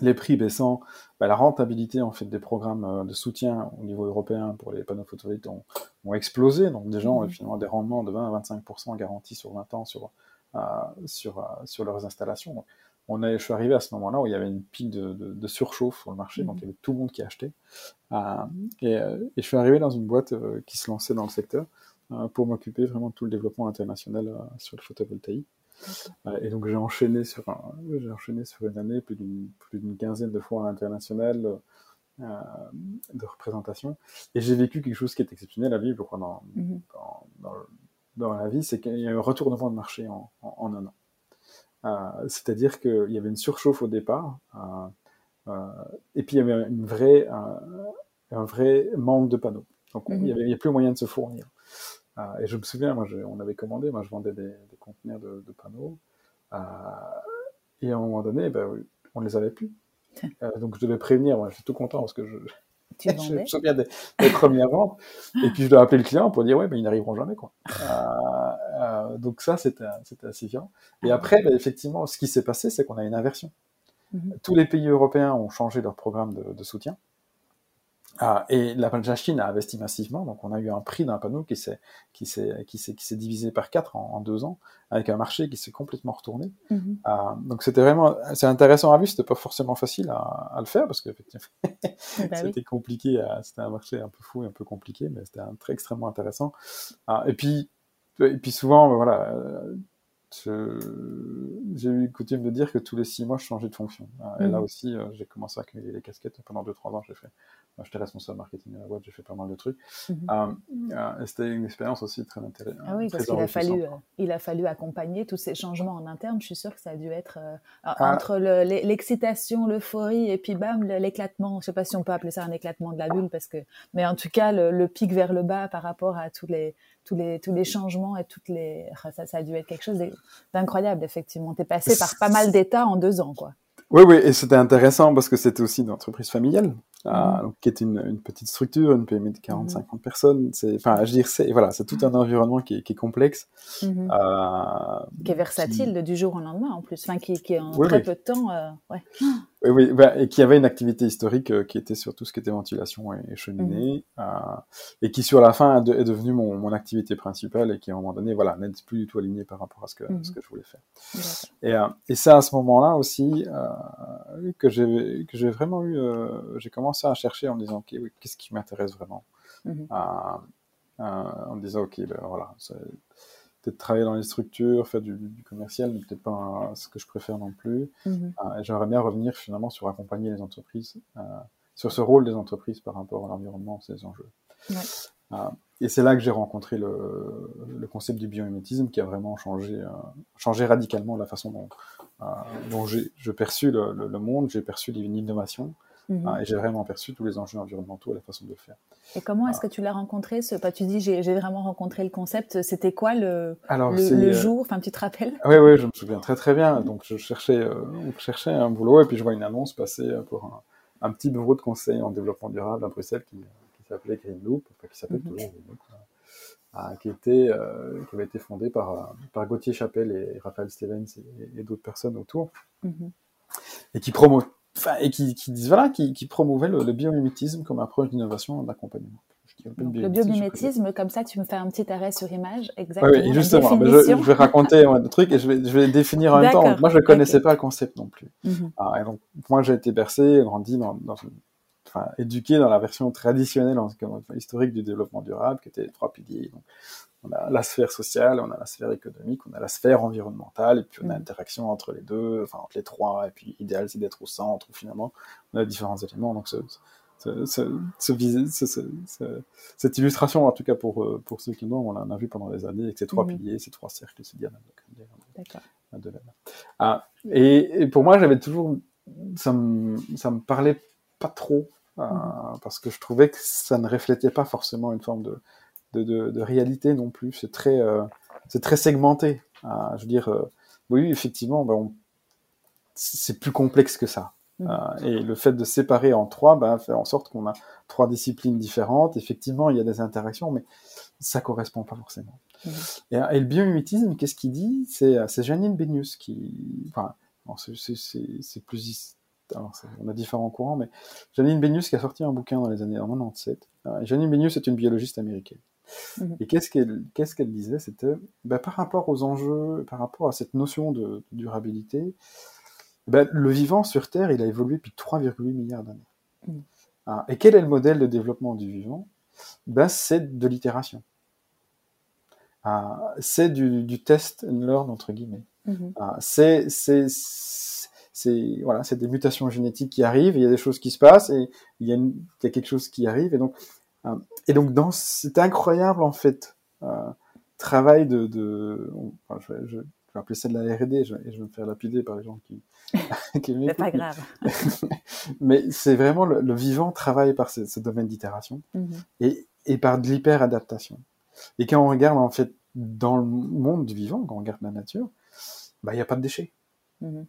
Les prix baissant, bah, la rentabilité en fait des programmes euh, de soutien au niveau européen pour les panneaux photovoltaïques ont, ont explosé. Donc des gens ont mhm. finalement des rendements de 20 à 25% garantis sur 20 ans sur, euh, sur, sur leurs installations. On a, je suis arrivé à ce moment-là où il y avait une pique de, de, surchauffe sur le marché, donc il y avait tout le monde qui achetait. et, et, je suis arrivé dans une boîte qui se lançait dans le secteur pour m'occuper vraiment de tout le développement international sur le photovoltaïque. Et donc j'ai enchaîné sur j'ai enchaîné sur une année plus d'une plus d'une quinzaine de fois à l'international euh, de représentation et j'ai vécu quelque chose qui est exceptionnel à vivre dans, mm-hmm. dans, dans, la vie, c'est qu'il y a eu un retournement de marché en, en, un an. Euh, c'est-à-dire qu'il y avait une surchauffe au départ euh, et puis il y avait une vraie un vrai manque de panneaux. Donc il n'y mm-hmm. avait, plus moyen de se fournir. et je me souviens, moi, on avait commandé, moi, je vendais des, contenir de, panneaux. Euh, et à un moment donné, ben, on ne les avait plus. Euh, donc je devais prévenir, moi j'étais tout content parce que je, je me souviens des, premières ventes. Et puis je dois appeler le client pour dire ouais, mais ils n'arriveront jamais quoi. Euh, donc ça c'était assez violent. Et ah après, ben, effectivement, ce qui s'est passé, c'est qu'on a une inversion. Mhm. Tous les pays européens ont changé leur programme de soutien. Ah, et la, Chine a investi massivement, donc on a eu un prix d'un panneau qui s'est qui s'est qui s'est qui s'est divisé par quatre en, deux ans, avec un marché qui s'est complètement retourné. Mm-hmm. Ah, donc c'était vraiment c'est intéressant à vivre, c'était pas forcément facile à, à le faire parce que effectivement bah c'était compliqué, c'était un marché un peu fou et un peu compliqué, mais c'était un très extrêmement intéressant. Ah, et puis et puis souvent voilà j'ai eu coutume de dire que tous les six mois, je changeais de fonction. Et là mm-hmm. aussi, euh, j'ai commencé à accumuler les casquettes. Pendant deux, trois ans, j'ai fait j'étais responsable marketing à la boîte, j'ai fait pas mal de trucs. Euh, euh, c'était une expérience aussi très intéressante. Ah oui, parce qu'il a fallu, euh, il a fallu accompagner tous ces changements en interne. Je suis sûre que ça a dû être ah. entre l'excitation, l'euphorie et puis bam, l'éclatement. Je sais pas si on peut appeler ça un éclatement de la bulle, parce que, mais en tout cas, le, pic vers le bas par rapport à tous les, tous les, tous les changements et toutes les, ça, ça a dû être quelque chose d'incroyable, effectivement. es passé par pas mal d'états en deux ans, quoi. Oui, oui, et c'était intéressant parce que c'était aussi une entreprise familiale. Euh, qui est une, une, petite structure, une PME de 40-50 mhm. personnes. C'est, enfin, je dire, c'est voilà, c'est tout un environnement qui est, qui est complexe, mhm. euh, qui est versatile du jour au lendemain en plus, enfin, qui, qui en très peu de temps, euh, ouais. Oui, oui bah, et qui avait une activité historique euh, qui était sur tout ce qui était ventilation et, cheminée, mhm. et qui sur la fin est devenu mon, mon, activité principale et qui à un moment donné, voilà, n'est plus du tout aligné par rapport à ce que, ce que je voulais faire. Et, et c'est à ce moment-là aussi que j'ai que j'ai vraiment eu, j'ai commencé à chercher en me disant, OK, oui, qu'est-ce qui m'intéresse vraiment? Mhm. En me disant, OK, ben voilà, peut-être travailler dans les structures, faire du, commercial, mais peut-être pas ce que je préfère non plus. Mhm. J'aimerais bien revenir finalement sur accompagner les entreprises, euh, sur ce rôle des entreprises par rapport à l'environnement, ces enjeux. Et c'est là que j'ai rencontré le, le, concept du biomimétisme qui a vraiment changé, euh, changé radicalement la façon dont, euh, dont j'ai perçu le, le, monde, j'ai perçu l'innovation. Mhm. Ah, et j'ai vraiment perçu tous les enjeux environnementaux et la façon de le faire. Et comment est-ce que tu l'as rencontré ce... Tu dis, j'ai vraiment rencontré le concept. C'était quoi le, le, euh, jour Enfin, tu te rappelles? Oui, oui, je me souviens très très bien. Donc, je cherchais, euh, un boulot et puis je vois une annonce passer euh, pour un, un, petit bureau de conseil en développement durable à Bruxelles qui s'appelait Green Loop, enfin, qui s'appelle mhm. toujours Green Loop. Ah, qui, était, qui avait été fondé par, par Gauthier Chapelle et Raphaël Stevens et, d'autres personnes autour, mhm. et qui promo et qui, qui, disent voilà, qui, qui promouvaient le, biomimétisme comme approche d'innovation et d'accompagnement. Le biomimétisme, comme ça, tu me fais un petit arrêt sur image, exactement. Oui, justement, je, vais raconter un truc et je vais, je vais définir en même temps. Moi, je ne connaissais pas le concept non plus. Mhm. ah, et donc, moi, j'ai été bercé, grandi dans, dans enfin, éduqué dans la version traditionnelle, en, historique du développement durable, qui était trois piliers. Donc, on a la sphère sociale, on a la sphère économique, on a la sphère environnementale, et puis on a mm. l'interaction entre les deux, enfin entre les trois, et puis l'idéal c'est d'être au centre, où finalement on a différents éléments. Donc ce, ce, ce, cette illustration, en tout cas pour, euh, pour ceux qui l'ont, on l'a vu pendant des années, avec ces trois mm. piliers, ces trois cercles, ces diamants. Ah, et, et, pour moi, j'avais toujours, ça me, ça me parlait pas trop, euh, mm. parce que je trouvais que ça ne reflétait pas forcément une forme de, de, de, réalité non plus. C'est très, euh, c'est très segmenté. Euh, je veux dire, euh, oui, effectivement, ben, c'est plus complexe que ça. Mm. et le fait de séparer en trois ben, fait en sorte qu'on a trois disciplines différentes. Effectivement, il y a des interactions, mais ça correspond pas forcément. Mm. Et, et, le biomimétisme, qu'est-ce qu'il dit? C'est Janine Benius qui... Enfin, c'est plus... Alors, on a différents courants, mais Janine Benius qui a sorti un bouquin dans les années 97. Janine Benius est une biologiste américaine. Mhm. Et qu'est-ce qu'elle qu'est-ce qu'elle disait? C'était ben, par rapport aux enjeux, par rapport à cette notion de, durabilité, ben, le vivant sur Terre, il a évolué depuis 3,8 milliards d'années. Mm. Ah, et quel est le modèle de développement du vivant? Ben, C'est de l'itération. Ah, c'est du, test and learn, entre guillemets. Mm-hmm. Ah, c'est voilà, des mutations génétiques qui arrivent, il y a des choses qui se passent, et il y a, quelque chose qui arrive. Et donc, et donc dans cet incroyable, en fait, travail de... de je, je vais appeler ça de la R&D et je, vais me faire lapider par les gens qui, qui C'est pas grave. Mais c'est vraiment le, vivant travaille par ce, domaine d'itération mhm. et, et, par de l'hyper-adaptation. Et quand on regarde en fait dans le monde du vivant, quand on regarde la nature, bah il n'y a pas de déchets. Mhm.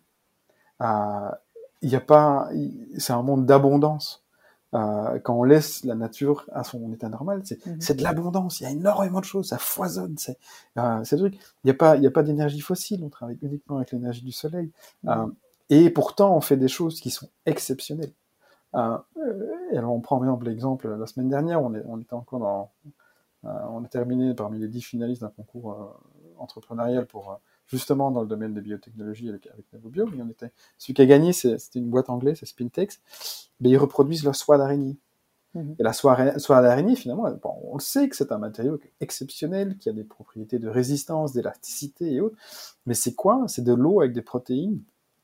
Il n'y a pas, c'est un monde d'abondance. Euh, quand on laisse la nature à son état normal, c'est mhm. de l'abondance. Il y a énormément de choses, ça foisonne. C'est euh, truc. Il n'y a pas, il y a pas d'énergie fossile. On travaille uniquement avec l'énergie du soleil. Mhm. Euh, et pourtant, on fait des choses qui sont exceptionnelles. Euh, et alors, on prend par exemple l'exemple la semaine dernière, on, est, on était encore dans, on a terminé parmi les dix finalistes d'un concours entrepreneurial pour justement dans le domaine des biotechnologies avec, avec Novobio. on était, celui qui a gagné, c'était une boîte anglaise, c'est Spintex. Mais ils reproduisent la soie d'araignée. Mhm. Et la soie, d'araignée, finalement, on le sait que c'est un matériau exceptionnel, qui a des propriétés de résistance, d'élasticité et autres. Mais c'est quoi? C'est de l'eau avec des protéines.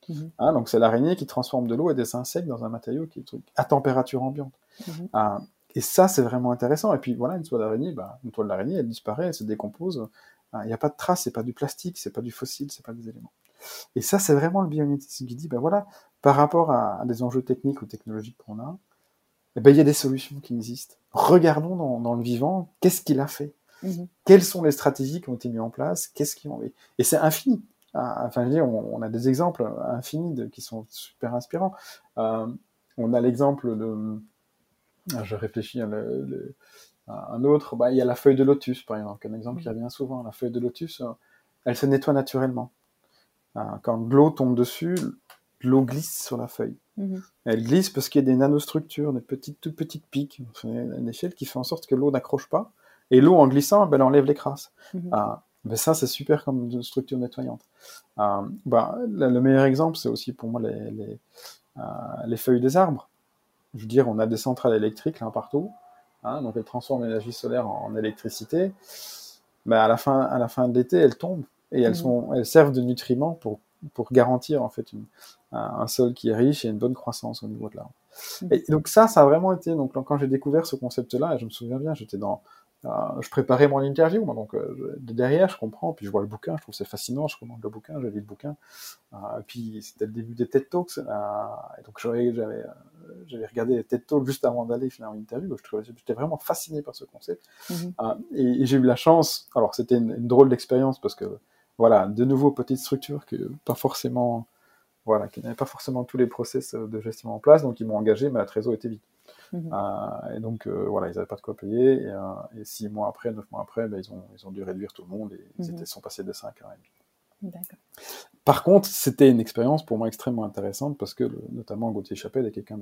Mhm. Hein, donc c'est l'araignée qui transforme de l'eau et des insectes dans un matériau qui est à température ambiante. Mhm. Ah, et ça, c'est vraiment intéressant. Et puis voilà, une soie d'araignée, bah, une toile d'araignée, elle disparaît, elle se décompose. Il n'y a pas de traces, c'est pas du plastique, c'est pas du fossile, c'est pas des éléments. Et ça, c'est vraiment le biométisme qui dit, ben voilà, par rapport à, des enjeux techniques ou technologiques qu'on a, eh ben, il y a des solutions qui existent. Regardons dans, le vivant, qu'est-ce qu'il a fait? Mhm. Quelles sont les stratégies qui ont été mises en place? Qu'est-ce qui ont Et c'est infini. Ah, enfin, je veux dire, on, a des exemples infinis de, qui sont super inspirants. Euh, on a l'exemple de, je réfléchis, le, le, un autre, bah, il y a la feuille de lotus, par exemple, un exemple qui revient souvent. La feuille de lotus, euh, elle se nettoie naturellement. Euh, quand l'eau tombe dessus, l'eau glisse sur la feuille. Mm-hmm. Elle glisse parce qu'il y a des nanostructures, des petites, toutes petites piques, une échelle qui fait en sorte que l'eau n'accroche pas. Et l'eau, en glissant, ben, elle enlève les crasses. Mm-hmm. Ah, ben ça, c'est super comme une structure nettoyante. Euh, bah, le meilleur exemple, c'est aussi pour moi les, les, les, feuilles des arbres. Je veux dire, on a des centrales électriques là partout. Hein, donc elle transforme l'énergie solaire en, électricité. Mais à la fin, à la fin de l'été, elles tombent et elles, mmh. sont, elles servent de nutriments pour, pour garantir en fait une, un, sol qui est riche et une bonne croissance au niveau de l'arbre. Mmh. Et donc ça, ça a vraiment été donc quand j'ai découvert ce concept-là, et je me souviens bien, j'étais dans je préparais mon interview, moi, donc euh, derrière, je comprends, puis je vois le bouquin, je trouve c'est fascinant, je commande le bouquin, j'ai lu le bouquin, euh, puis c'était le début des TED Talks, et donc j'avais j'avais regardé les TED Talks juste avant d'aller faire une interview, j'étais vraiment fasciné par ce concept, mm-hmm. et, j'ai eu la chance, alors c'était une, drôle d'expérience parce que voilà, de nouveau petite structure que pas forcément voilà, qui n'avaient pas forcément tous les process de gestion en place, donc ils m'ont engagé, mais la trésor était vide. Mhm. Euh, et donc, euh, voilà, ils n'avaient pas de quoi payer. Et, euh, et, six mois après, neuf mois après, ben, ils, ont, ils ont dû réduire tout le monde et ils mhm. sont passés de 5 à 1,5. Par contre, c'était une expérience pour moi extrêmement intéressante parce que, notamment, Gauthier Chapelle est quelqu'un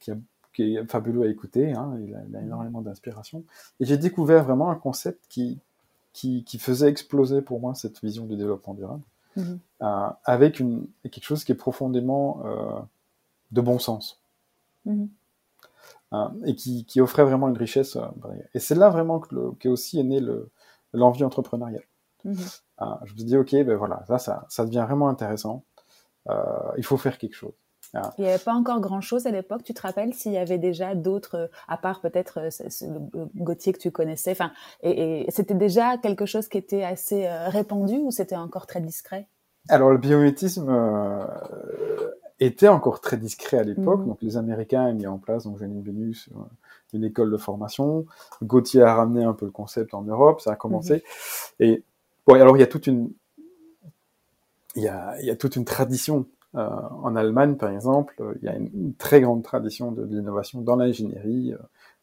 qui, qui, est fabuleux à écouter. Hein, il, a, il, a, mhm. énormément d'inspiration. Et j'ai découvert vraiment un concept qui, qui, qui, faisait exploser pour moi cette vision du développement durable. avec une, quelque chose qui est profondément de bon sens. Et qui, qui, offrait vraiment une richesse. Euh, et c'est là vraiment que, que aussi est né l'envie entrepreneuriale. Mhm. Hein, je me suis dit, ok, ben voilà, ça, ça, ça devient vraiment intéressant. Euh, il faut faire quelque chose. Il n'y avait pas encore grand-chose à l'époque. Tu te rappelles s'il y avait déjà d'autres, à part peut-être euh, le Gauthier que tu connaissais. Enfin, et, c'était déjà quelque chose qui était assez répandu ou c'était encore très discret? Alors le biométisme, était encore très discret à l'époque. Mhm. Donc les Américains ont mis en place, donc Janine Venus, euh, une école de formation. Gauthier a ramené un peu le concept en Europe, ça a commencé. Mhm. Et bon, alors il y a toute une, il y a, il y a toute une tradition. Euh, en Allemagne, par exemple, il y a une, très grande tradition de, l'innovation dans l'ingénierie, euh,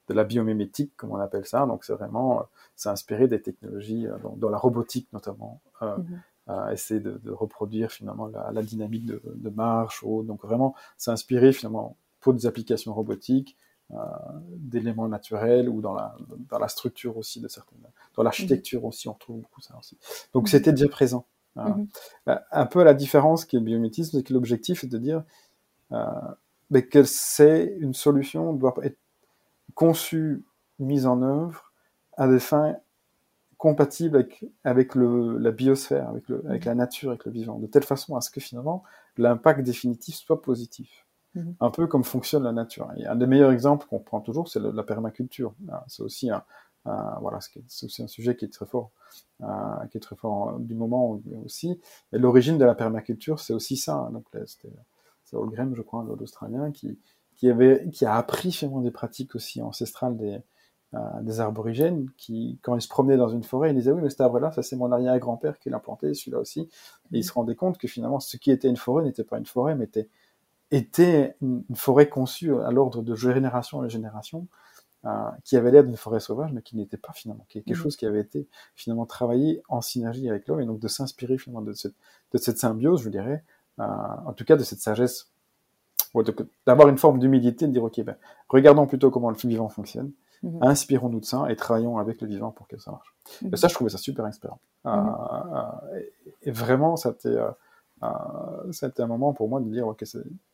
de la biomimétique, comme on appelle ça. Donc c'est vraiment, c'est inspiré des technologies dans, la robotique notamment. Essayer de, reproduire finalement la, dynamique de, marche. donc vraiment s'inspirer finalement pour des applications robotiques euh, d'éléments naturels ou dans la, dans la structure aussi de certaines, dans l'architecture aussi, on trouve beaucoup ça aussi. Donc mhm. c'était déjà présent. Mhm. Un peu la différence qui est le biométisme, c'est que l'objectif est de dire mais que c'est une solution doit être conçue, mise en œuvre à des fins compatibles avec, avec le, la biosphère, avec, le, avec la nature, avec le vivant, de telle façon à ce que finalement l'impact définitif soit positif. Mhm. Un peu comme fonctionne la nature. Et un des meilleurs exemples qu'on prend toujours, c'est la permaculture. Ah, c'est aussi un, voilà, c'est aussi un sujet qui est très fort, euh, qui est très fort du moment aussi. Et l'origine de la permaculture, c'est aussi ça. Donc c'était c'est Holgrim, je crois, l'Australien, qui, qui, avait, qui a appris finalement des pratiques aussi ancestrales des, des aborigènes, qui, quand ils se promenaient dans une forêt, ils disaient oui, mais cet arbre-là, ça c'est mon arrière-grand-père qui l'a planté, celui-là aussi. Et ils se rendaient compte que finalement, ce qui était une forêt n'était pas une forêt, mais était, était une, forêt conçue à l'ordre de génération en génération, euh, qui avait l'air d'une forêt sauvage, mais qui n'était pas finalement, qui est quelque mmh. chose qui avait été finalement travaillé en synergie avec l'homme, et donc de s'inspirer finalement de cette, de cette symbiose, je dirais, euh, en tout cas de cette sagesse, d'avoir une forme d'humilité, de dire ok, ben, regardons plutôt comment le vivant fonctionne, mhm. inspirons-nous de ça et travaillons avec le vivant pour que ça marche. Et ça, je trouvais ça super inspirant. Euh, mhm. euh, et, vraiment, c'était c'était un moment pour moi de dire ok,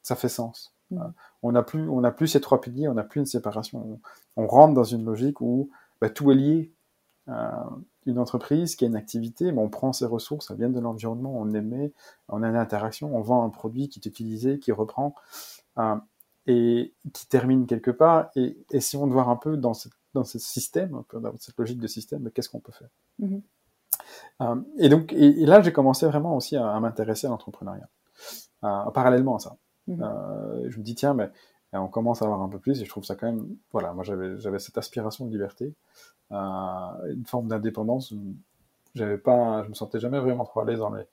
ça fait sens. Mhm. on n'a plus on plus ces trois piliers, on n'a plus une séparation. On, rentre dans une logique où ben, tout est lié une entreprise qui a une activité, mais on prend ses ressources, ça vient de l'environnement, on émet, on a une interaction, on vend un produit qui est utilisé, qui reprend euh, et qui termine quelque part. Et essayons de voir un peu dans, dans ce système, dans cette logique de système, qu'est-ce qu'on peut faire? Mm-hmm. Euh, et donc, et, là, j'ai commencé vraiment aussi à, m'intéresser à l'entrepreneuriat, euh, parallèlement à ça. Mm-hmm. je me dis, tiens, mais on commence à avoir un peu plus, et je trouve ça quand même, voilà, moi j'avais cette aspiration de liberté, une forme d'indépendance. J'avais pas, je me sentais jamais vraiment trop à l'aise dans les euh,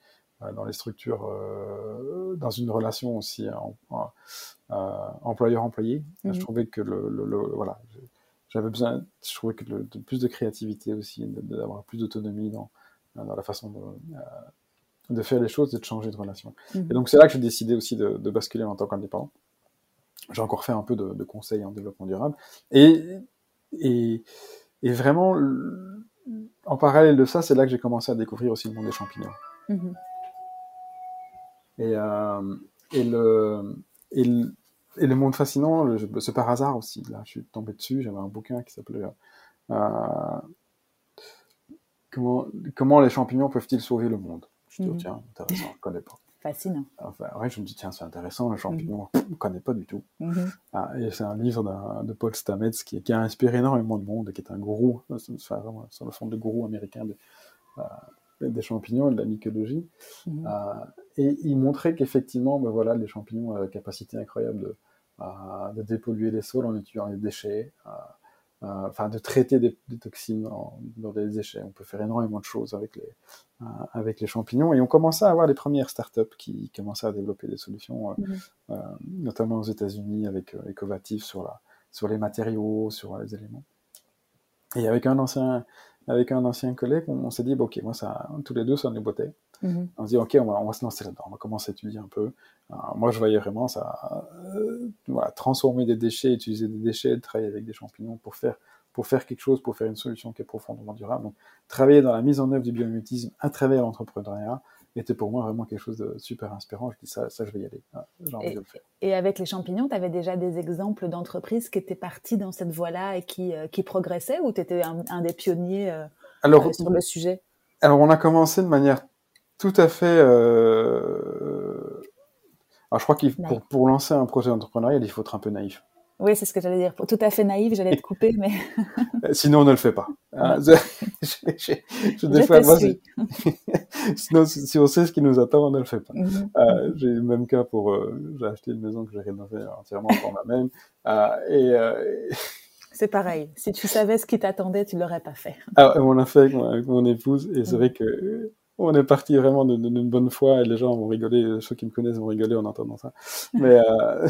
dans les structures, euh, dans une relation aussi euh, employeur-employé. Je mhm. trouvais que le, le, voilà, j'avais besoin, je trouvais que de plus de créativité aussi, d'avoir plus d'autonomie dans, dans la façon de, de faire les choses et de changer de relation. Mhm. Et donc c'est là que j'ai décidé aussi de, de, basculer en tant qu'indépendant. J'ai encore fait un peu de, de conseils en développement durable. Et, et, et vraiment, en parallèle de ça, c'est là que j'ai commencé à découvrir aussi le monde des champignons. Mhm. Et, euh, et, le, et, le, et, le, monde fascinant, c'est par hasard aussi. Là, je suis tombé dessus. J'avais un bouquin qui s'appelait euh, comment, comment les champignons peuvent-ils sauver le monde? Je me dis, mhm. tiens, intéressant, je ne connais pas. Fascinant. Enfin, ouais, je me dis, tiens, c'est intéressant, le champignon, mhm. je ne connais pas du tout. Mhm. Ah, et c'est un livre de Paul Stamets qui, qui, a inspiré énormément de monde, qui est un gourou, sur le fond de gourou américain de, euh, des champignons et de la mycologie. Mhm. Euh, et il montrait qu'effectivement, ben voilà, les champignons ont la capacité incroyable de, euh, de dépolluer les sols en utilisant les déchets. Euh, enfin de traiter des, toxines dans des déchets. On peut faire énormément de choses avec les, euh, avec les champignons. Et on commençait à avoir les premières startups qui commençaient à développer des solutions, euh, mhm. notamment aux États-Unis avec Ecovatif sur, la, sur les matériaux, sur les éléments. Et avec un ancien, avec un ancien collègue, on, s'est dit, ok, moi, ça, tous les deux, ça nous bottait. Mhm. On se dit, ok, on va, on va se lancer là-dedans, on va commencer à étudier un peu. moi, je voyais vraiment ça, euh, voilà, transformer des déchets, utiliser des déchets, travailler avec des champignons pour faire, pour faire quelque chose, pour faire une solution qui est profondément durable. Donc, travailler dans la mise en œuvre du biomimétisme à travers l'entrepreneuriat était pour moi vraiment quelque chose de super inspirant. Je dis, ça, ça, je vais y aller. J'ai envie et, de le faire. Et avec les champignons, tu avais déjà des exemples d'entreprises qui étaient parties dans cette voie-là et qui, euh, qui progressaient ou tu étais un, des pionniers euh, Alors, sur le sujet? Alors, on a commencé de manière tout à fait. Euh... Alors, je crois qu'il pour, pour lancer un projet d'entrepreneuriat, il faut être un peu naïf. Oui, c'est ce que j'allais dire. Pour tout à fait naïf, j'allais te couper, mais. Euh, sinon, on ne le fait pas. Hein, je, je, je, des fois, moi, Sinon, si on sait ce qui nous attend, on ne le fait pas. Mhm. euh, j'ai le même cas pour. Euh, j'ai acheté une maison que j'ai rénovée entièrement pour moi-même. Euh, et. C'est pareil. Si tu savais ce qui t'attendait, tu l'aurais pas fait. Ah, on l'a fait avec mon, avec mon, épouse, et c'est mhm. vrai que on est parti vraiment d'une bonne foi et les gens vont rigoler, ceux qui me connaissent vont rigoler en entendant ça. Mais euh,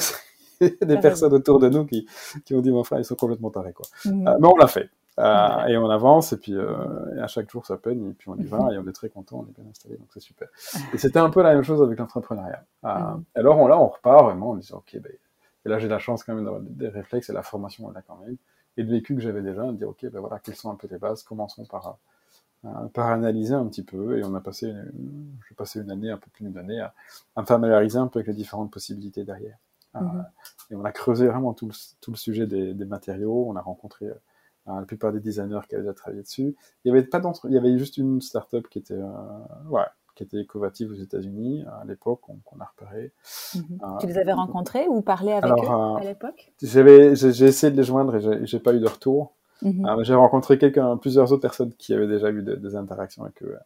des personnes autour de nous qui, qui ont dit, mon frère, ils sont complètement tarés, quoi. Mhm. Euh, mais on l'a fait. Euh, et on avance, et puis euh, à chaque jour ça peine, et puis on y va, et on est très content, on est bien installé, donc c'est super. Et c'était un peu la même chose avec l'entrepreneuriat. Euh, mhm. Alors on, là, on repart vraiment en disant, ok, ben, et là j'ai la chance quand même d'avoir des réflexes, et la formation on a quand même, et de vécu que j'avais déjà, de dire, ok, ben voilà, quelles sont un peu les bases, commençons par par analyser un petit peu et on a passé, j'ai passé une année, un peu plus d'une année à, me familiariser un peu avec les différentes possibilités derrière. Mhm. Et on a creusé vraiment tout le, tout le sujet des, des, matériaux. On a rencontré euh, la plupart des designers qui avaient déjà travaillé dessus. Il y avait pas d'entre, il y avait juste une startup qui était, euh, ouais, qui était Ecovative aux États-Unis à l'époque, qu'on a repéré. Mhm. Euh, tu les avais rencontrés ou parlé avec eux à l'époque? j'ai essayé de les joindre et j'ai pas eu de retour. Mhm. j'ai rencontré quelqu'un, plusieurs autres personnes qui avaient déjà eu des, interactions avec eux.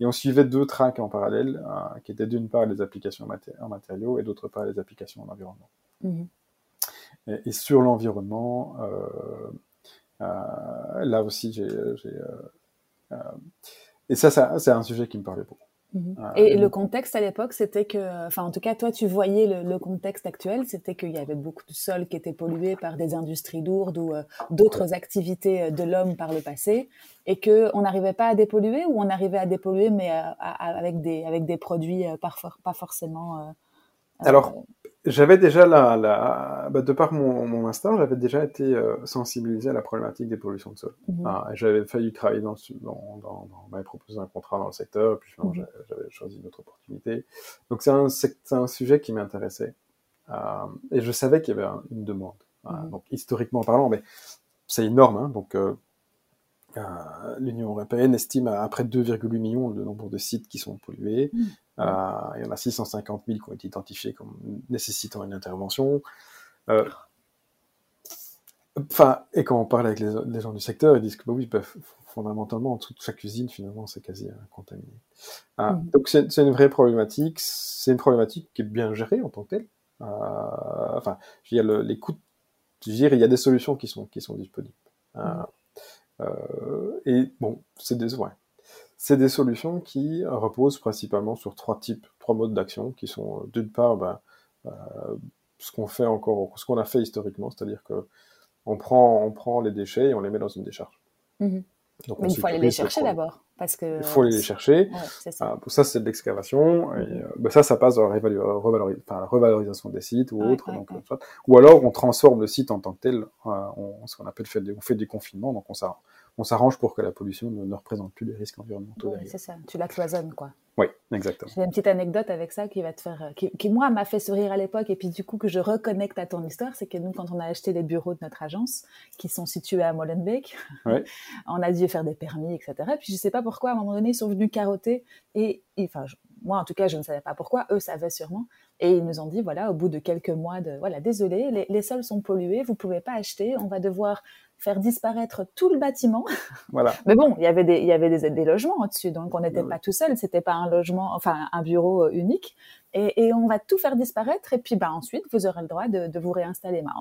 Et on suivait deux tracks en parallèle, qui étaient d'une part les applications en matériaux et d'autre part les applications en environnement. Mhm. Et, sur l'environnement, euh, euh, là aussi, j'ai. Euh, et ça, ça c'est un sujet qui me parlait beaucoup. Mhm. et le contexte à l'époque, c'était que, enfin, en tout cas, toi, tu voyais le, contexte actuel, c'était qu'il y avait beaucoup de sols qui étaient pollués par des industries lourdes ou d'autres activités de l'homme par le passé, et que on n'arrivait pas à dépolluer ou on arrivait à dépolluer, mais avec des avec des produits pas, pas forcément. Alors, j'avais déjà la, la bah, de par mon, mon master, j'avais déjà été euh, sensibilisé à la problématique des pollutions de sol. Mhm. Ah, j'avais failli travailler dans, dans, dans, dans proposé un contrat dans le secteur, et puis mhm. j'avais choisi une autre opportunité. Donc c'est un, un sujet qui m'intéressait, euh, et je savais qu'il y avait une demande. Mhm. Donc historiquement parlant, mais c'est énorme, hein, donc euh, euh, l'Union européenne estime à près de 2,8 millions le nombre de sites qui sont pollués. Mmh. Euh, il y en a 650 000 qui ont été identifiés comme nécessitant une intervention. Euh, enfin, et quand on parle avec les, gens du secteur, ils disent que bah oui, bah, fondamentalement, en dessous de chaque usine, finalement, c'est quasi contaminé. Ah, mmh. Donc c'est une vraie problématique. C'est une problématique qui est bien gérée en tant que telle. enfin, je veux dire, les coûts, je veux dire, il y a des solutions qui sont, qui sont disponibles. Mmh. Euh, et bon, c'est des, ouais, c'est des solutions qui reposent principalement sur trois types, trois modes d'action, qui sont euh, d'une part ben, euh, ce qu'on fait encore, ce qu'on a fait historiquement, c'est-à-dire que on prend, on prend les déchets et on les met dans une décharge. Mmh donc, Mais il faut aller les chercher d'abord. Parce que... Il faut aller les chercher. ça. pour ça, c'est de l'excavation. Et mmh ben ça, ça passe dans la, revalorisation des sites ou autre. Donc, ou alors, on transforme le site en tant que tel. on, ce qu'on appelle fait, on fait du confinement. Donc, on, on s'arrange pour que la pollution ne, représente plus les risques environnementaux. Oui, c'est ça, tu la cloisonnes, quoi. Oui, exactement. J'ai une petite anecdote avec ça qui va te faire, qui, moi m'a fait sourire à l'époque. Et puis du coup que je reconnecte à ton histoire, c'est que nous quand on a acheté les bureaux de notre agence qui sont situés à Molenbeek, on a dû faire des permis, etc. Puis je sais pas pourquoi à un moment donné ils sont venus carotter. Et, enfin moi en tout cas je ne savais pas pourquoi, eux savaient sûrement. Et ils nous ont dit voilà au bout de quelques mois de voilà désolé les, les sols sont pollués, vous pouvez pas acheter, on va devoir faire disparaître tout le bâtiment. Voilà. Mais bon, il y avait des, il y avait des, des logements au-dessus, donc on n'était pas tout seul, c'était pas un logement, enfin un bureau euh, unique. Et, et, on va tout faire disparaître, et puis bah ensuite vous aurez le droit de, de vous réinstaller. Bah,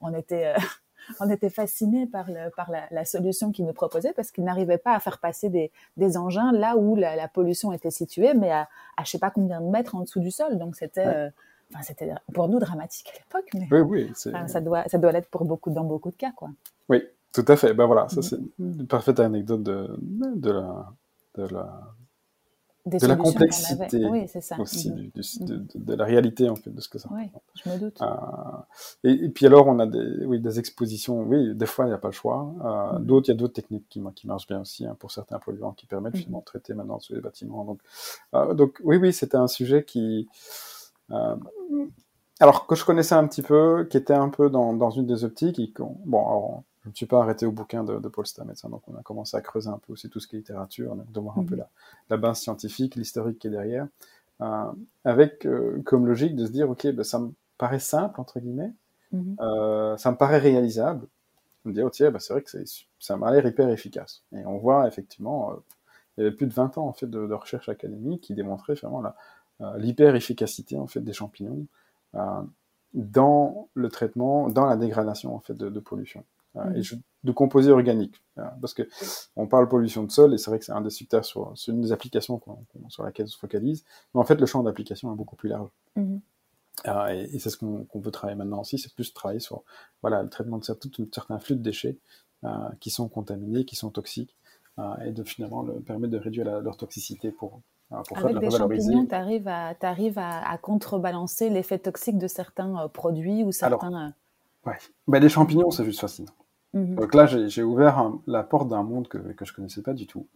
on était, euh, on était fascinés par, le, par la, la, solution qu'ils nous proposaient parce qu'ils n'arrivaient pas à faire passer des, des engins là où la, la, pollution était située, mais à, à je sais pas combien de mètres en dessous du sol. Donc c'était euh, Enfin, c'était pour nous dramatique à l'époque, mais oui, oui, ça doit, ça doit l'être pour beaucoup, dans beaucoup de cas, quoi. Oui, tout à fait. Ben voilà, ça c'est une parfaite anecdote de, de la, de la, de la complexité oui, ça. aussi mm-hmm. du, mm-hmm. de, de, la réalité en fait de ce que ça. Oui, je me doute. Euh, et, et, puis alors on a des, oui, des expositions. Oui, des fois il n'y a pas le choix. Euh, mm-hmm. D'autres, il y a d'autres techniques qui, qui marchent bien aussi hein, pour certains polluants qui permettent finalement de traiter maintenant sur les bâtiments. Donc, euh, donc oui, oui, c'était un sujet qui alors que je connaissais un petit peu, qui était un peu dans, dans une des optiques. Et bon, alors, je ne me suis pas arrêté au bouquin de, de Paul Stamets, hein, donc on a commencé à creuser un peu aussi tout ce qui est littérature, de voir un peu mhm. la, la, base scientifique, l'historique qui est derrière, euh, avec euh, comme logique de se dire, ok, ben, ça me paraît simple, entre guillemets, mhm. euh, ça me paraît réalisable. On me dit, oh tiens, ben, c'est vrai que ça m'a l'air hyper efficace. Et on voit effectivement, euh, il y avait plus de 20 ans en fait de, de recherche académique qui démontrait vraiment la, euh, l'hyper-efficacité en fait des champignons euh, dans le traitement, dans la dégradation en fait de, de pollution euh, et mm. de composés organiques. parce que on parle pollution de sol et c'est vrai que c'est un des secteurs sur, sur une des applications sur laquelle on se focalise, mais en fait le champ d'application est beaucoup plus large. Mm-hmm. Euh, et, et c'est ce qu'on veut travailler maintenant aussi, c'est plus travailler sur voilà le traitement de tout un certain flux de déchets euh, qui sont contaminés, qui sont toxiques, euh, et de finalement le, permettre de réduire la, leur toxicité pour avec des champignons, tu arrives, à, à, contrebalancer l'effet toxique de certains euh, produits ou certains. Alors, euh, ouais. Ben, les champignons, c'est juste fascinant. Mhm. Donc là, j'ai ouvert la porte d'un monde que, que je connaissais pas du tout.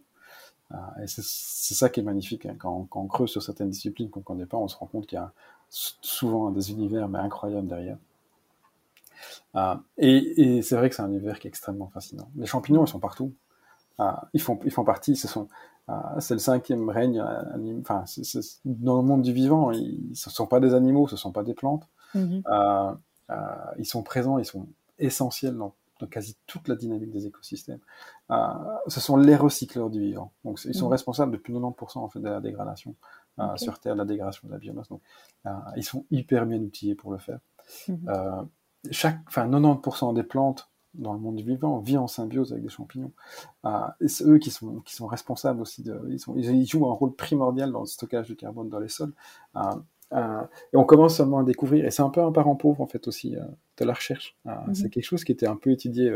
et c'est ça qui est magnifique hein. quand, quand, on creuse sur certaines disciplines qu'on ne connaît pas, on se rend compte qu'il y a souvent des univers mais incroyables derrière. Euh, et, et c'est vrai que c'est un univers qui est extrêmement fascinant. Les champignons, ils sont partout. Euh, ils, font, ils font partie, ce sont, euh, c'est le cinquième règne, enfin, dans le monde du vivant, ils, ce ne sont pas des animaux, ce ne sont pas des plantes. Mm-hmm. ils sont présents, ils sont essentiels dans, quasi toute la dynamique des écosystèmes. ce sont les recycleurs du vivant. Donc, ils sont mm-hmm. responsables depuis 90% en fait, de la dégradation sur Terre, de la dégradation de la biomasse. Donc, ils sont hyper bien outillés pour le faire. Mm-hmm chaque, enfin 90% des plantes dans le monde vivant vivent en symbiose avec des champignons. Euh, c'est eux qui sont, qui sont responsables aussi, de, ils, sont, ils, jouent un rôle primordial dans le stockage du carbone dans les sols. Euh, euh, et on commence seulement à découvrir, et c'est un peu un parent pauvre en fait aussi de la recherche. Mhm. C'est quelque chose qui était un peu étudié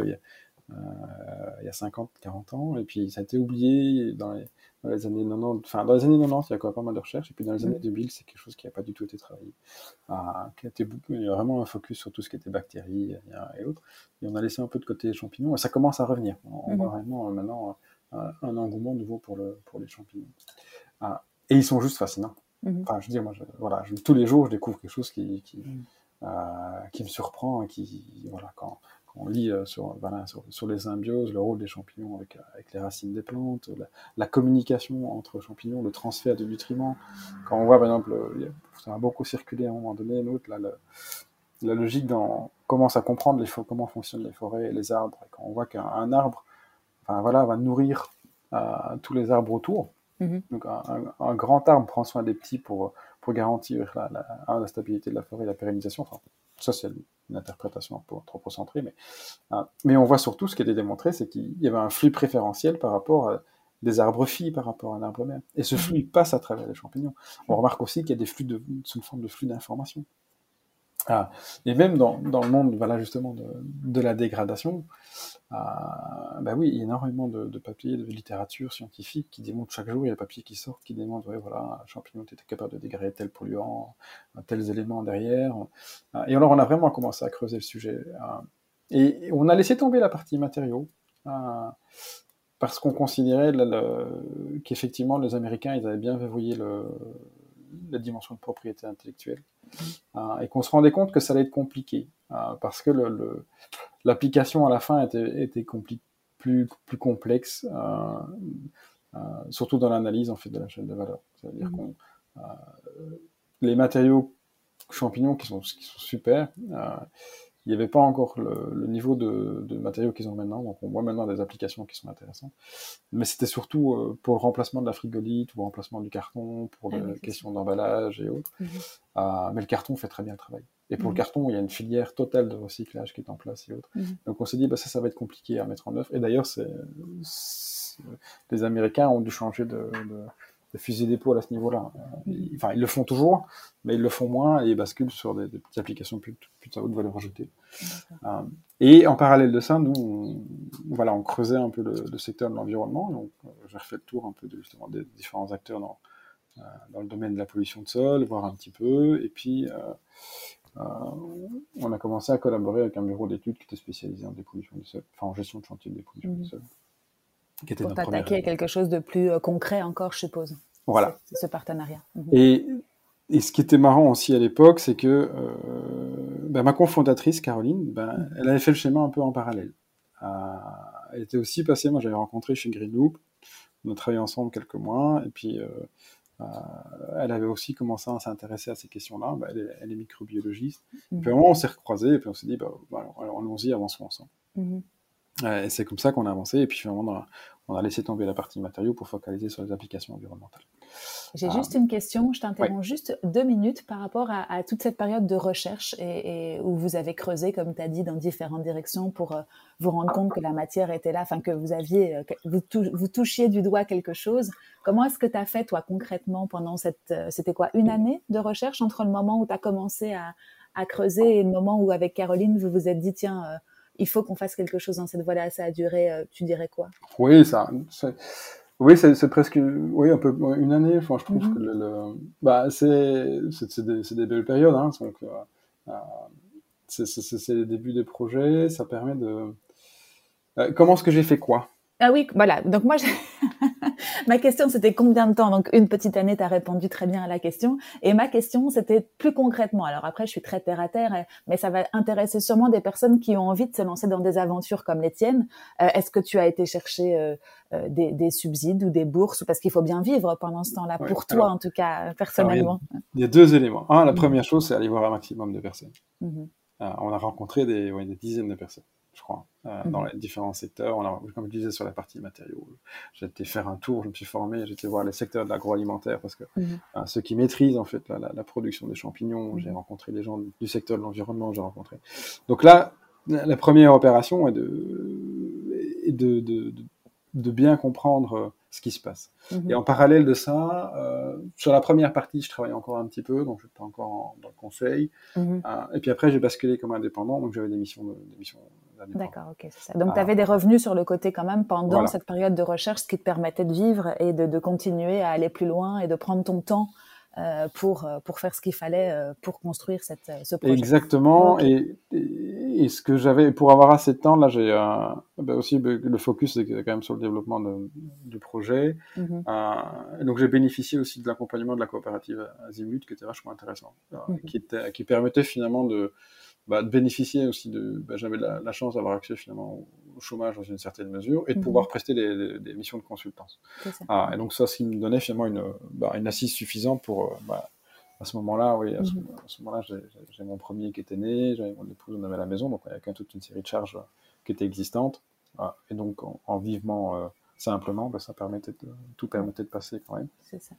il y a, il y a 50, 40 ans, et puis ça a été oublié dans les, dans les années 90, enfin dans les années 90, il y a quand même pas mal de recherches, et puis dans les années 2000, mm. c'est quelque chose qui n'a pas du tout été travaillé. Ah, qui a été beaucoup, il y a vraiment un focus sur tout ce qui était bactéries et autres, et on a laissé un peu de côté les champignons, et ça commence à revenir. On, voit mm-hmm. vraiment euh, maintenant un, engouement nouveau pour, le, pour les champignons. Ah, et ils sont juste fascinants. Mm-hmm. Enfin, je veux dire, moi, voilà, tous les jours, je découvre quelque chose qui, qui, mm. euh, qui me surprend, et qui, voilà, quand, on lit euh, sur, voilà, sur, les symbioses, le rôle des champignons avec, avec les racines des plantes, la, communication entre champignons, le transfert de nutriments. Quand on voit, par exemple, ça a beaucoup circulé à un moment donné, l'autre, là, la logique dans, commence à comprendre les, comment fonctionnent les forêts et les arbres. Et quand on voit qu'un arbre enfin, voilà, va nourrir euh, tous les arbres autour, mm-hmm. donc un, grand arbre prend soin des petits pour, pour garantir la, la, la stabilité de la forêt et la pérennisation. Enfin, ça, c'est une interprétation un peu anthropocentrée, mais, euh, mais on voit surtout ce qui a été démontré, c'est qu'il y avait un flux préférentiel par rapport à des arbres filles par rapport à un arbre mère. Et ce flux passe à travers les champignons. On remarque aussi qu'il y a des flux de, sous forme de flux d'information. Ah, et même dans, dans, le monde, voilà, justement, de, la dégradation, ah, bah oui, il y a énormément de, de, papiers, de littérature scientifique qui démontrent chaque jour, il y a des papiers qui sortent qui démontrent, ouais, voilà, un champignon était capable de dégrader tel polluant, tels éléments derrière. Ah, et alors, on a vraiment commencé à creuser le sujet. Et on a laissé tomber la partie matériaux, parce qu'on considérait qu'effectivement, les Américains, ils avaient bien verrouillé la dimension de propriété intellectuelle. Euh, et qu'on se rendait compte que ça allait être compliqué, euh, parce que l'application à la fin était, était plus, plus complexe, euh, surtout dans l'analyse en fait de la chaîne de valeur. C'est-à-dire mmh. qu'on les matériaux champignons qui sont, qui sont super, il n'y avait pas encore le, niveau de, matériaux qu'ils ont maintenant, donc on voit maintenant des applications qui sont intéressantes. Mais c'était surtout euh, pour le remplacement de la frigolite, ou le remplacement du carton, pour ah les questions d'emballage et autres. Mhm. Ah, mais le carton fait très bien le travail. Et pour le mhm. carton, il y a une filière totale de recyclage qui est en place et autres. Mhm. Donc on s'est dit, bah, ça, ça va être compliqué à mettre en œuvre. Et d'ailleurs, les Américains ont dû changer de de fusil d'épaule à ce niveau-là. Enfin, ils le font toujours, mais ils le font moins et ils basculent sur des, petites applications plus, plus à haute valeur ajoutée. Euh, et en parallèle de ça, nous, on, voilà, on creusait un peu le, secteur de l'environnement. Donc, euh, j'ai refait le tour un peu de, justement des différents acteurs dans, euh, dans le domaine de la pollution de sol, voir un petit peu. Et puis, on a commencé à collaborer avec un bureau d'études qui était spécialisé en dépollution du sol, enfin en gestion de chantier de dépollution du mmh. sol pour t'attaquer à quelque chose de plus euh, concret encore, je suppose. Voilà. Ce partenariat. Mhm. Et, et, ce qui était marrant aussi à l'époque, c'est que euh, ben, ma cofondatrice, Caroline, ben, mhm. elle avait fait le schéma un peu en parallèle. Euh, elle était aussi passée, moi j'avais rencontré chez Greenloop, on a travaillé ensemble quelques mois, et puis elle avait aussi commencé à s'intéresser à ces questions-là. Ben, elle, est, microbiologiste. Mhm. Puis à un moment, on s'est recroisés, et puis on s'est dit, bah, allons-y, avançons ensemble. et c'est comme ça qu'on a avancé, et puis finalement, dans on a laissé tomber la partie matériaux pour focaliser sur les applications environnementales. J'ai juste une question, je t'interromps juste deux minutes par rapport à, toute cette période de recherche et, où vous avez creusé, comme tu as dit, dans différentes directions pour euh, vous rendre compte que la matière était là, enfin que vous aviez, euh, vous, vous, touchiez du doigt quelque chose. Comment est-ce que tu as fait, toi, concrètement, pendant cette, euh, c'était quoi, une année de recherche entre le moment où tu as commencé à, à, creuser et le moment où, avec Caroline, vous vous êtes dit, tiens, il faut qu'on fasse quelque chose dans cette voie-là. Ça a duré, euh, tu dirais quoi? Oui, ça. Oui, c'est presque oui, un peu une année. Enfin, je trouve mhm. que le, bah, c'est des, des, belles périodes. Hein, donc, euh, euh c'est les débuts des projets. Ça permet de. Euh, comment est-ce que j'ai fait quoi? Ah oui, voilà. Donc moi, ma question, c'était combien de temps Donc, une petite année, tu as répondu très bien à la question. Et ma question, c'était plus concrètement. Alors après, je suis très terre à terre, mais ça va intéresser sûrement des personnes qui ont envie de se lancer dans des aventures comme les tiennes. Euh, est-ce que tu as été chercher euh, euh, des, subsides ou des bourses Parce qu'il faut bien vivre pendant ce temps-là, pour toi en tout cas, personnellement? il, y a, deux éléments. Un, la mmh. première chose, c'est aller voir un maximum de personnes. Mmh on a rencontré des, des dizaines de personnes je crois, euh, dans mhm. les différents secteurs. A, comme je disais sur la partie matériaux, j'ai été faire un tour, je me suis formé, j'ai été voir les secteurs de l'agroalimentaire parce que mhm. euh, ceux qui maîtrisent en fait la, production des champignons, j'ai mhm. rencontré des gens du secteur de l'environnement, j'ai rencontré. Donc là, la, première opération est de, de, de, de bien comprendre ce qui se passe. Mhm. Et en parallèle de ça, euh, sur la première partie, je travaillais encore un petit peu, donc j'étais encore dans le conseil. Mhm. Euh, et puis après, j'ai basculé comme indépendant, donc j'avais des missions, des missions D'accord, ok, c'est ça. Donc tu avais des revenus sur le côté quand même pendant cette période de recherche, ce qui te permettait de vivre et de, de continuer à aller plus loin et de prendre ton temps pour, euh, pour faire ce qu'il fallait euh, pour construire cette, ce projet. Exactement. Et, et, ce que j'avais, pour avoir assez de temps, là, j'ai ben aussi ben, le focus c'est quand même sur le développement de, du projet. Mhm. donc j'ai bénéficié aussi de l'accompagnement de la coopérative Azimut, qui était vachement intéressant, mhm. qui, était, qui permettait finalement de, bah, de bénéficier aussi de. Bah, J'avais la, la, chance d'avoir accès finalement au chômage dans une certaine mesure et de mhm. pouvoir prester des, des, missions de consultance. Ah, et donc ça, ce qui me donnait finalement une, bah, une assise suffisante pour, euh, bah, à ce moment-là, oui, à ce, mhm. moment-là, j'ai mon premier qui était né, j'avais mon épouse, on avait la maison, donc il y avait toute une série de charges qui étaient existantes. Ah, et donc, en, vivement euh, simplement, bah, ça permettait de, tout permettait de passer quand même. C'est ça.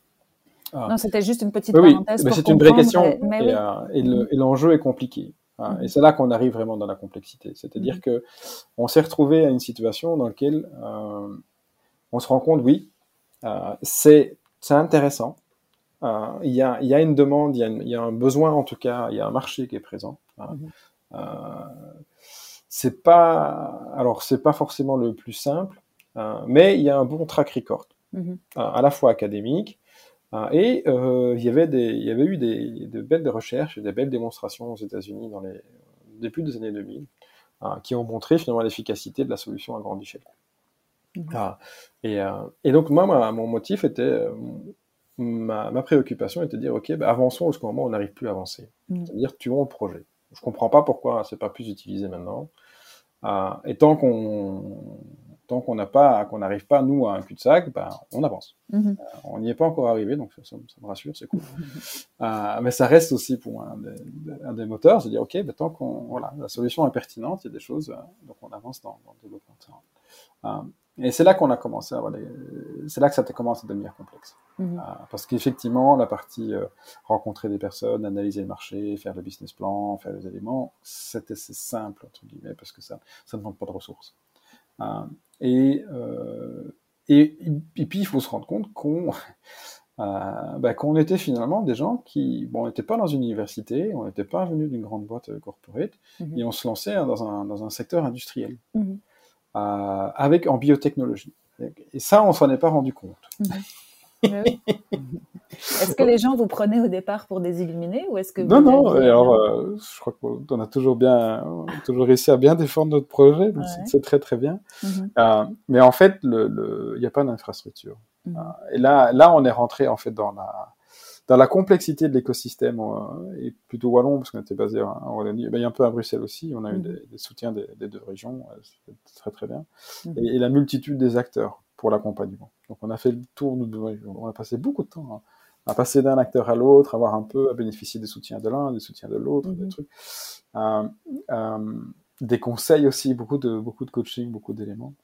Ah. Non, c'était juste une petite parenthèse. Oui, c'est une vraie question. Euh, et, l'enjeu est compliqué. Hein, et c'est là qu'on arrive vraiment dans la complexité. C'est-à-dire mhm. que on s'est retrouvé à une situation dans laquelle euh, on se rend compte, oui, euh, c'est intéressant. Euh, il y, a, y, a, une demande, il y, y, a un besoin en tout cas, il y a un marché qui est présent. Hein. Mhm. Euh, c'est pas, alors c'est pas forcément le plus simple, euh, mais il y a un bon track record, mhm. à la fois académique, et euh, il, y avait des, il y avait eu des, de belles recherches et des belles démonstrations aux États-Unis dans les début des années 2000 ah, qui ont montré finalement l'efficacité de la solution à grande échelle. Mhm. Ah, et, euh, et, donc moi, mon motif était, euh, ma, ma, préoccupation était de dire, ok, bah, avançons jusqu'au moment où on n'arrive plus à avancer. Mhm. C'est-à-dire tuons le projet. Je comprends pas pourquoi c'est pas plus utilisé maintenant. et tant qu'on tant qu'on n'a pas, qu'on n'arrive pas nous à un cul-de-sac, ben, on avance. Mhm. Euh, on n'y est pas encore arrivé, donc ça, me rassure, c'est cool. euh, mais ça reste aussi pour un des, un des moteurs, c'est dire ok, ben, tant qu'on voilà, la solution est pertinente, il y a des choses, euh, donc on avance dans, dans le développement. Et c'est là qu'on a commencé c'est là que ça a commencé à devenir complexe. Mhm. parce qu'effectivement, la partie rencontrer des personnes, analyser le marché, faire le business plan, faire les éléments, c'était simple entre guillemets parce que ça, ça ne demande pas de ressources. Et, euh, et, et, puis, il faut se rendre compte qu'on euh, bah, qu'on était finalement des gens qui, bon, n'étaient pas dans une université, on n'était pas venus d'une grande boîte euh, corporate, mhm. et on se lançait dans un, dans un secteur industriel, mhm. euh, avec en biotechnologie. Et ça, on s'en est pas rendu compte. Est-ce que les gens vous prenaient au départ pour des illuminés ou est-ce que non non alors euh, je crois qu'on a toujours bien toujours réussi à bien défendre notre projet donc c'est très très bien. Mhm. euh, mais en fait le il n'y a pas d'infrastructure. Mhm. euh, et là là on est rentré en fait dans la dans la complexité de l'écosystème et plutôt wallon parce qu'on était basé en Wallonie a un peu à Bruxelles aussi on a eu mhm. des, soutiens des, deux régions c'est très très bien. Et, et la multitude des acteurs pour l'accompagnement donc on a fait le tour, on a passé beaucoup de temps à, passer d'un acteur à l'autre, avoir un peu, à bénéficier des soutiens de l'un, des soutiens de l'autre, des mhm. trucs. Euh, euh, des conseils aussi, beaucoup de, beaucoup de coaching, beaucoup d'éléments.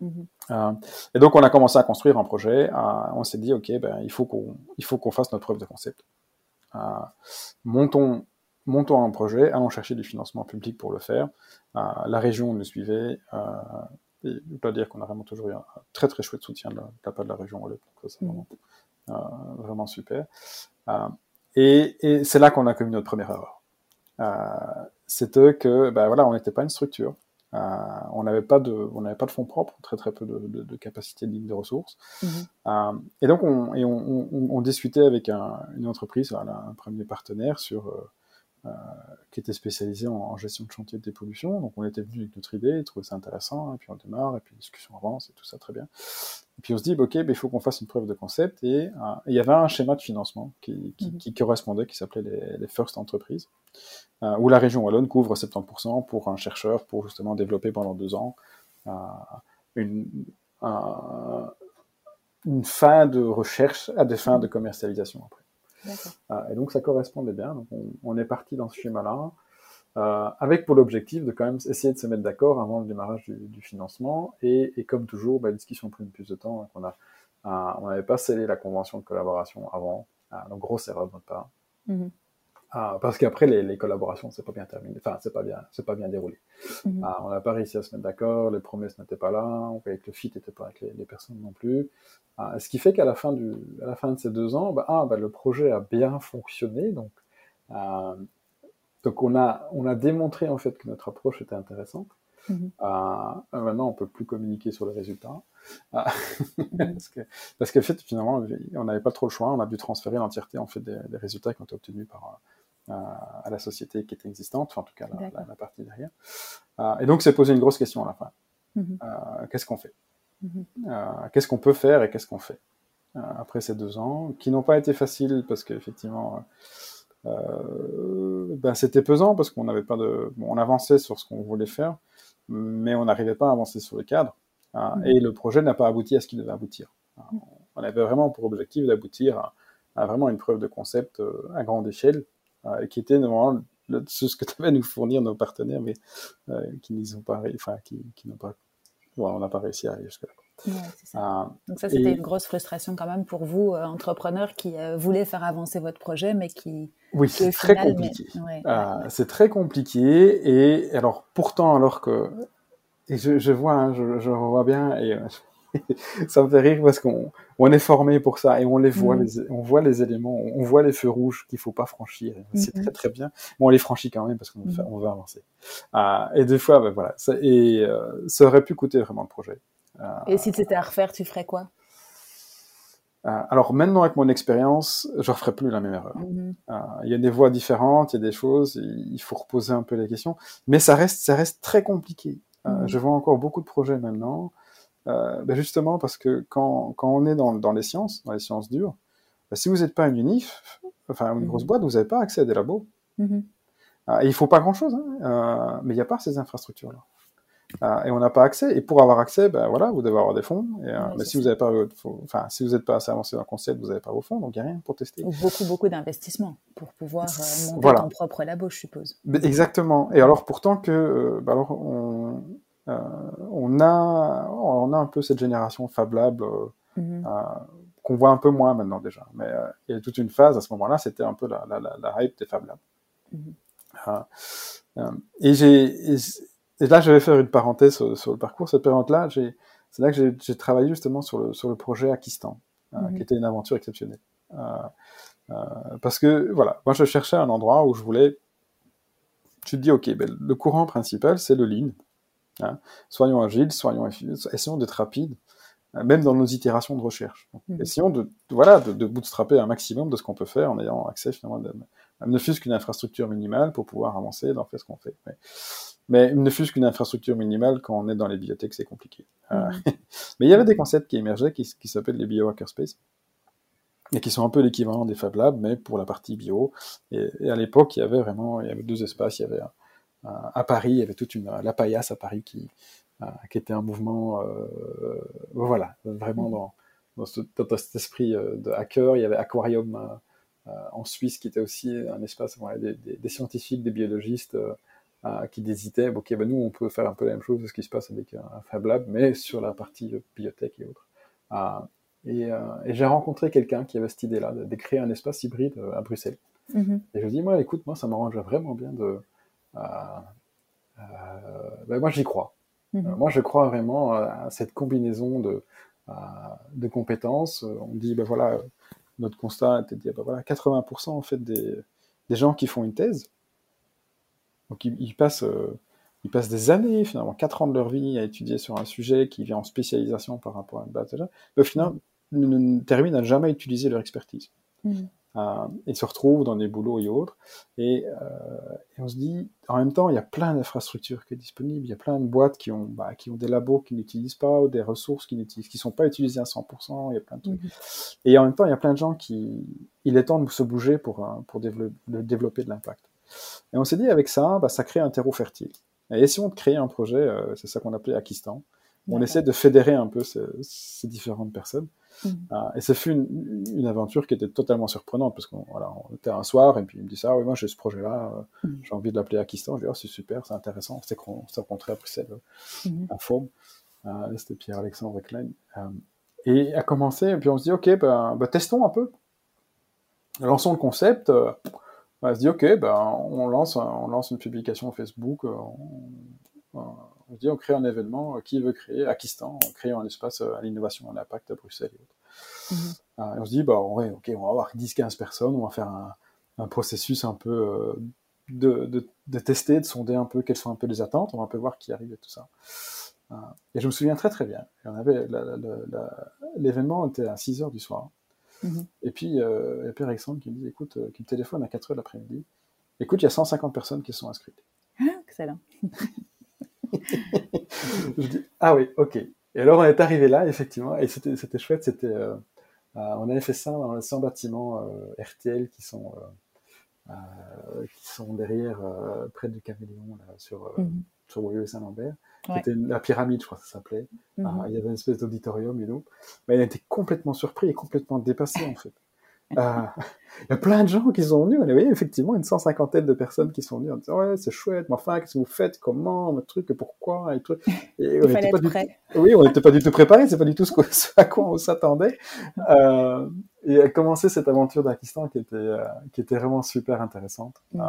Mhm. Euh, et donc on a commencé à construire un projet. on s'est dit ok, ben il faut qu'on, il faut qu'on fasse notre preuve de concept. montons, montons un projet, allons chercher du financement public pour le faire. la région nous suivait. Et je dois dire qu'on a vraiment toujours eu un très très chouette soutien de la, part de la région c'est vraiment, mm. euh, vraiment super. Euh, et, et c'est là qu'on a commis notre première erreur. Euh, C'était que, ben voilà, on n'était pas une structure. On n'avait pas de, on n'avait pas de fonds propres, très très peu de, de, de capacité de ligne de ressources. Mm-hmm. Et donc on, et on, on, on discutait avec un, une entreprise, voilà, un premier partenaire sur qui était spécialisé en, gestion de chantier de dépollution. Donc on était venu avec notre idée, il trouvait ça intéressant, et puis on démarre, et puis la discussion avance, et tout ça très bien. Et puis on se dit, bah, ok, bah, il faut qu'on fasse une preuve de concept, et il y avait un schéma de financement qui, qui, mhm. correspondait, qui s'appelait les, les, First Entreprises, où la région Wallonne couvre 70% pour un chercheur pour justement développer pendant deux ans une, une fin de recherche à des fins de commercialisation après. Euh, et donc ça correspondait bien. Donc on, est parti dans ce schéma-là, euh, avec pour l'objectif de quand même essayer de se mettre d'accord avant le démarrage du, financement. Et, et, comme toujours, bah, la discussion a pris plus de temps. on a, euh, on n'avait pas scellé la convention de collaboration avant. donc grosse erreur de notre part. Mm-hmm. Ah, parce qu'après les, les, collaborations c'est pas bien terminé, enfin c'est pas bien, c'est pas bien déroulé. Mhm. Ah, on n'a pas réussi à se mettre d'accord, les promesses n'étaient pas là, on voyait que le fit n'était pas avec les, les, personnes non plus. Ah, ce qui fait qu'à la fin du, à la fin de ces deux ans, bah, ah, bah, le projet a bien fonctionné, donc euh, donc on a on a démontré en fait que notre approche était intéressante. Mhm. Ah, maintenant on peut plus communiquer sur les résultats. Ah, parce, que, parce que fait, finalement, on n'avait pas trop le choix. On a dû transférer l'entièreté en fait des, des, résultats qui ont été obtenus par, à la société qui était existante, enfin, en tout cas la, partie derrière. Euh, et donc, c'est posé une grosse question à la fin. Mhm. Euh, qu'est-ce qu'on fait? Mhm. euh, Qu'est-ce qu'on peut faire et qu'est-ce qu'on fait? Après ces deux ans, qui n'ont pas été faciles parce qu'effectivement, ben, c'était pesant parce qu'on n'avait pas de, on avançait sur ce qu'on voulait faire, mais on n'arrivait pas à avancer sur le cadre. Mhm. Et le projet n'a pas abouti à ce qu'il devait aboutir. On avait vraiment pour objectif d'aboutir à, à, vraiment une preuve de concept à grande échelle qui était normalement ce que à nous fournir nos partenaires, mais euh, qui n'y ont pas, enfin, qui, qui n'ont pas, on n'a pas réussi à arriver jusque-là. ça. Euh, Donc ça, c'était une grosse frustration quand même pour vous, entrepreneurs qui voulaient faire avancer votre projet, mais qui... Oui, c'est très compliqué. c'est très compliqué. Et alors, pourtant, alors que... Et je, je vois, hein, je, je vois bien, et ça me fait rire parce qu'on on est formé pour ça et on les voit, mm. les, on voit les éléments, on voit les feux rouges qu'il faut pas franchir. C'est mm-hmm. très très bien, mais on les franchit quand même parce qu'on mm. on veut avancer. Euh, et des fois, ben voilà, ça, et euh, ça aurait pu coûter vraiment le projet. Euh, et si c'était à refaire, tu ferais quoi? Alors maintenant avec mon expérience, je ne referai plus la même erreur. Mm-hmm. Il y a des voies différentes, il y a des choses, il faut reposer un peu les questions, mais ça reste, ça reste très compliqué. Mm-hmm. Je vois encore beaucoup de projets maintenant ben justement parce que quand, quand on est dans, dans, les sciences, dans les sciences dures, ben si vous n'êtes pas une UNIF, enfin une grosse mhm. boîte, vous n'avez pas accès à des labos. Mhm. Ah, et il faut pas grand-chose, hein, euh, mais il n'y a pas ces infrastructures-là. Ah, et on n'a pas accès. Et pour avoir accès, ben voilà, vous devez avoir des fonds. Et, euh, mais si vous n'avez pas, enfin, si vous n'êtes pas assez avancé dans le concept, vous n'avez pas vos fonds, donc il n'y a rien pour tester. Beaucoup, beaucoup d'investissements pour pouvoir monter voilà. ton propre labo, je suppose. Exactement. Et alors pourtant que, ben alors on, euh, on, a, on a un peu cette génération Fab Lab euh, mhm. euh, qu'on voit un peu moins maintenant déjà. Mais il y a toute une phase à ce moment-là, c'était un peu la, la, la, hype des Fab Labs. Mhm. et j'ai et là, je vais faire une parenthèse sur, le parcours. Cette période-là, c'est là que j'ai travaillé justement sur le, sur le projet Akistan, mhm. qui était une aventure exceptionnelle. parce que voilà, moi je cherchais un endroit où je voulais. Tu te dis, ok, ben, le courant principal, c'est le lean. Hein. Soyons agiles, soyons essayons d'être rapides, euh, même dans nos itérations de recherche. Mhm. Essayons de, voilà, de, bootstrapper un maximum de ce qu'on peut faire en ayant accès finalement à ne fût-ce qu'une infrastructure minimale pour pouvoir avancer dans ce qu'on fait. Mais, mais ne fût-ce qu'une infrastructure minimale quand on est dans les bibliothèques, c'est compliqué. Euh, mhm. mais il y avait des concepts qui émergeaient qui, qui s'appellent les biohackerspace et qui sont un peu l'équivalent des Fab Labs, mais pour la partie bio. Et, et à l'époque, il y avait vraiment, il y avait deux espaces, il y avait un, à Paris, il y avait toute une la paillasse à Paris qui euh, qui était un mouvement, euh, voilà, vraiment dans, dans, ce, cet esprit euh, de hacker. Il y avait Aquarium en Suisse qui était aussi un espace, voilà, des, des, scientifiques, des biologistes qui hésitaient. Ok, ben nous on peut faire un peu la même chose que ce qui se passe avec un Fab Lab, mais sur la partie biotech et autres. et, et j'ai rencontré quelqu'un qui avait cette idée-là de, créer un espace hybride à Bruxelles. Mm-hmm. Et je lui dis, moi, écoute, moi, ça m'arrangerait vraiment bien de, ben moi j'y crois. Mhm. Euh, moi je crois vraiment à cette combinaison de, de compétences. On dit, ben voilà, notre constat était de dire, ben voilà, 80% en fait des, des, gens qui font une thèse, donc ils, passent, ils passent des années, finalement 4 ans de leur vie à étudier sur un sujet qui vient en spécialisation par rapport à une base, mais au final, ne, terminent à jamais utiliser leur expertise. Mhm. Euh, ils se retrouvent dans des boulots et autres. Et, euh, et, on se dit, en même temps, il y a plein d'infrastructures qui sont disponibles. Il y a plein de boîtes qui ont, bah, qui ont des labos qui n'utilisent pas ou des ressources qui n'utilisent, qui sont pas utilisées à 100%. Il y a plein de trucs. Mm-hmm. Et en même temps, il y a plein de gens qui, il est temps de se bouger pour, pour développer, développer de l'impact. Et on s'est dit, avec ça, bah, ça crée un terreau fertile. Et essayons de créer un projet, euh, c'est ça qu'on appelait Akistan. On essaie de fédérer un peu ces, ces différentes personnes. Mmh. et ce fut une, une, aventure qui était totalement surprenante parce qu'on voilà, on était un soir et puis il me dit ça, ah oui, moi j'ai ce projet-là, euh, mmh. j'ai envie de l'appeler Akistan. Je dis, oh, c'est super, c'est intéressant. Qu'on s'est rencontré à Bruxelles, mmh. en forme. C'était Pierre-Alexandre Klein. et a commencé, et puis on se dit, ok, ben, ben testons un peu. Lançons le concept. Euh, on se dit, ok, ben, on, lance, on lance une publication Facebook. On, on, on dit on crée un événement, euh, qui veut créer Akistan, en créant un espace euh, à l'innovation, à l'impact à Bruxelles et autres. Mm-hmm. et on se dit, bah, ouais, ok, on va avoir 10-15 personnes, on va faire un, un processus un peu euh, de, de, de, tester, de sonder un peu quelles sont un peu les attentes, on va un peu voir qui arrive et tout ça. et je me souviens très très bien, l'événement était à 6 heures du soir. Mm-hmm. Et puis, il y a Pierre Alexandre qui me dit, écoute, qui me téléphone à 4 heures l'après-midi, écoute, il y a 150 personnes qui sont inscrites. Ah, excellent. je dis, ah oui, ok. Et alors on est arrivé là, effectivement, et c'était, c'était chouette, c'était, euh, euh, on avait fait ça dans les 100 bâtiments euh, RTL qui sont, euh, qui sont derrière, près du Caméléon, là, sur, mm -hmm. sur et Saint-Lambert. Ouais. C'était la pyramide, je crois que ça s'appelait. Mm -hmm. il y avait une espèce d'auditorium et tout. Mais il était complètement surpris et complètement dépassé, en fait. Euh, il y a plein de gens qui sont venus. On effectivement une cent cinquantaine de personnes qui sont venues en disant ouais c'est chouette, mais enfin qu'est-ce que vous faites, comment, le truc, pourquoi? Et tout. Et il fallait être prêt. Oui, on n'était pas du tout préparé. C'est pas du tout ce, à quoi on s'attendait. Euh, et a commencé cette aventure d'Akistan qui était euh, qui était vraiment super intéressante. Mm. Euh,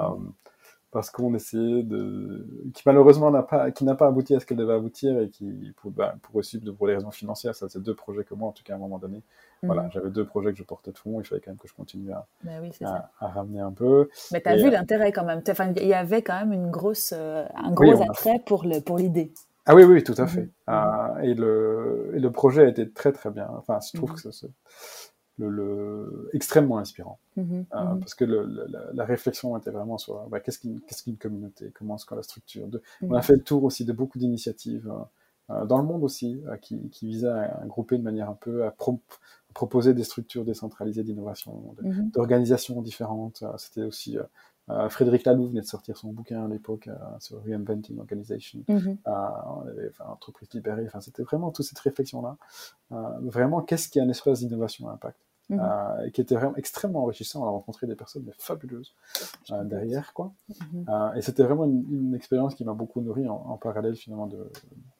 parce qu'on essayait de, qui malheureusement n'a pas, qui n'a pas abouti à ce qu'elle devait aboutir et qui, pour, ben, pour aussi pour les raisons financières, ça c'est deux projets que moi en tout cas à un moment donné, voilà, mhm. j'avais deux projets que je portais de fond, il fallait quand même que je continue à, ben oui, à, à, ramener un peu. Mais tu as vu euh, l'intérêt quand même, enfin, il y avait quand même une grosse, euh, un gros oui, attrait a... pour l'idée. Ah oui, oui, tout à fait. Mmh. Euh, et, le, et le projet a été très très bien. Enfin, je trouve mmh. que c'est le, le, extrêmement inspirant. Mmh, euh, parce que le, la, la, réflexion était vraiment sur bah, qu'est-ce qu'une qu'est-ce qu'une communauté, comment est-ce qu'on la structure? De, on a fait le tour aussi de beaucoup d'initiatives euh, dans le monde aussi qui, qui visaient à, à, grouper de manière un peu à pro proposer des structures décentralisées d'innovation, d'organisations différentes. C'était aussi euh, Frédéric Laloux venait de sortir son bouquin à l'époque euh, sur Reinventing Organization, mm -hmm. euh, on avait, enfin, entreprise libérée, enfin, c'était vraiment toute cette réflexion-là. vraiment, qu'est-ce qui est un espace d'innovation à impact? Mm -hmm. qui était vraiment extrêmement enrichissant. On a rencontré des personnes mais fabuleuses euh, derrière, quoi. Mm -hmm. et c'était vraiment une, une expérience qui m'a beaucoup nourri en, en, parallèle finalement de,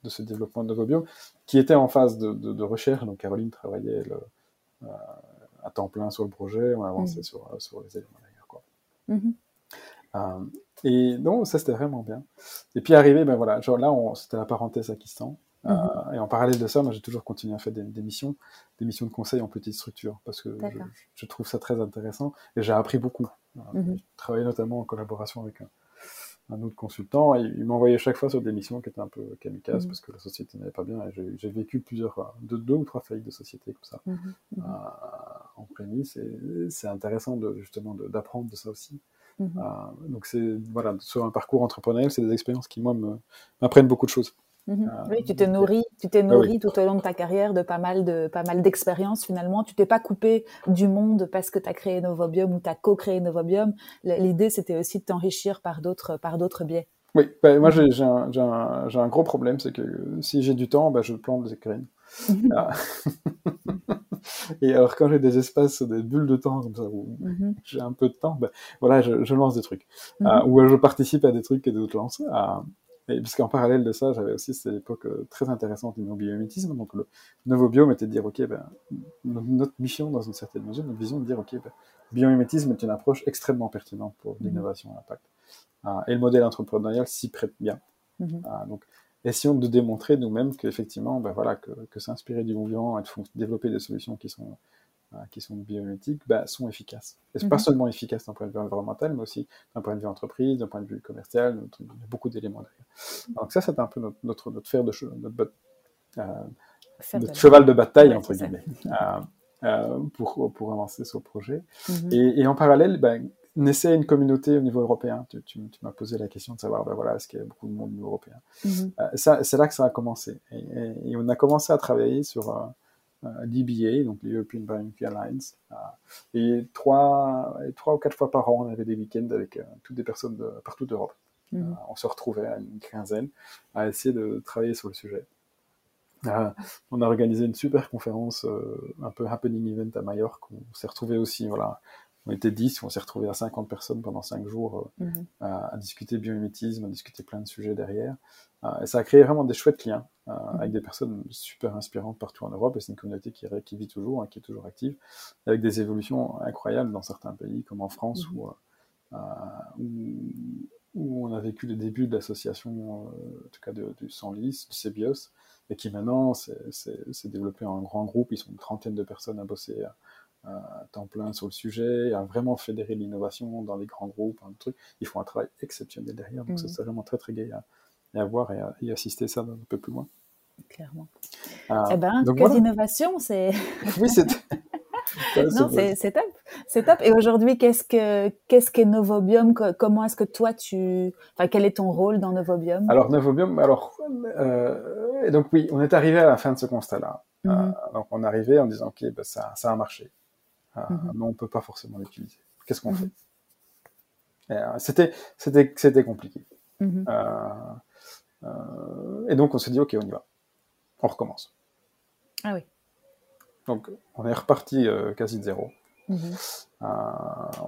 de ce développement de Novobiome, qui était en phase de, de, de recherche. Donc Caroline travaillait le, à temps plein sur le projet, on avançait mm -hmm. sur, sur les éléments d'ailleurs, quoi. Euh, et donc, ça, c'était vraiment bien. Et puis, arrivé, ben voilà, genre là, c'était la parenthèse Akistan. Mm -hmm. euh, et en parallèle de ça, moi, j'ai toujours continué à faire des, des, missions, des missions de conseil en petite structure, parce que je, je, trouve ça très intéressant et j'ai appris beaucoup. Mm -hmm. J'ai travaillé notamment en collaboration avec un, un autre consultant et il m'envoyait chaque fois sur des missions qui étaient un peu kamikazes -hmm. parce que la société n'allait pas bien et j'ai vécu plusieurs, deux, deux, ou trois faillites de société comme ça euh, en prémisse et c'est intéressant de, justement d'apprendre de, de ça aussi. Euh, donc c'est voilà, sur un parcours entrepreneurial, c'est des expériences qui moi m'apprennent beaucoup de choses. Mmh. Euh, oui, tu t'es nourri, tu t'es nourri oui. tout au long de ta carrière de pas mal de pas mal d'expériences finalement. Tu t'es pas coupé du monde parce que tu as créé Novobium ou tu as co-créé Novobium. L'idée c'était aussi de t'enrichir par d'autres par d'autres biais. Oui, bah, moi j'ai un, un, un, gros problème, c'est que si j'ai du temps, bah, je plante des graines. Ah. Et alors, quand j'ai des espaces, des bulles de temps comme ça, où mm -hmm. j'ai un peu de temps, ben, voilà, je, je, lance des trucs. Mm -hmm. euh, ou je participe à des trucs que d'autres lancent. Euh, et puisqu'en parallèle de ça, j'avais aussi cette époque euh, très intéressante du biomimétisme. Donc, le nouveau biome était de dire, OK, ben, notre mission, dans une certaine mesure, notre vision, de dire, OK, ben, biomimétisme est une approche extrêmement pertinente pour mm-hmm. l'innovation à impact. Euh, et le modèle entrepreneurial s'y prête bien. Mm-hmm. Euh, donc, essayons de démontrer nous-mêmes qu'effectivement, ben voilà, que, que s'inspirer du mouvement et de développer des solutions qui sont, qui sont biométriques ben, sont efficaces. Et mm -hmm. pas seulement efficaces d'un point de vue environnemental, mais aussi d'un point de vue entreprise, d'un point de vue commercial, notre, il y a beaucoup d'éléments derrière. Donc ça, c'est un peu notre, notre, notre fer de che, notre, euh, notre cheval de bataille, ouais, entre guillemets. Euh, pour, pour avancer sur le projet. Mhm. Et, et, en parallèle, ben, naissait une communauté au niveau européen. Tu, tu, m'as posé la question de savoir, ben voilà, est-ce qu'il y a beaucoup de monde au niveau européen mhm. ça, C'est là que ça a commencé. Et, et, on a commencé à travailler sur l'EBA, donc l'European Biometric Alliance. et trois, trois ou quatre fois par an, on avait des week-ends avec toutes des personnes de partout d'Europe. Mhm. on se retrouvait à une quinzaine à essayer de travailler sur le sujet. Euh, on a organisé une super conférence, euh, un peu happening event à Majorque. On s'est retrouvé aussi, voilà, on était 10, on s'est retrouvé à 50 personnes pendant 5 jours euh, mhm. à, discuter biomimétisme, à discuter plein de sujets derrière. et ça a créé vraiment des chouettes liens mhm. avec des personnes super inspirantes partout en Europe. Et c'est une communauté qui, qui vit toujours, hein, qui est toujours active, avec des évolutions incroyables dans certains pays, comme en France, mhm. où, où, on a vécu le début de l'association, en tout cas du Sanlis, du CBIOS, et qui maintenant s'est développé en grand groupe. Ils sont une trentaine de personnes à bosser à, temps plein sur le sujet, à vraiment fédérer l'innovation dans les grands groupes, un truc. Ils font un travail exceptionnel derrière, donc c'est mhm. vraiment très très gai à, à voir et à, y assister ça un peu plus loin. Clairement. Euh, eh ben, que d'innovation, c'est. oui, c'est. non, c'est top. C'est top. Et aujourd'hui, qu'est-ce que qu'est-ce qu'est Novobium Comment est-ce que toi tu, enfin, quel est ton rôle dans Novobium Alors Novobium, alors euh, donc oui, on est arrivé à la fin de ce constat-là. Euh, mhm. donc on est arrivé en disant ok, ben, ça ça a marché, euh, mhm. mais on peut pas forcément l'utiliser. Qu'est-ce qu'on mhm. fait? C'était c'était c'était compliqué. et donc on s'est dit ok, on y va, on recommence. Ah oui. Donc, on est reparti euh, quasi de zéro. Mhm. Euh,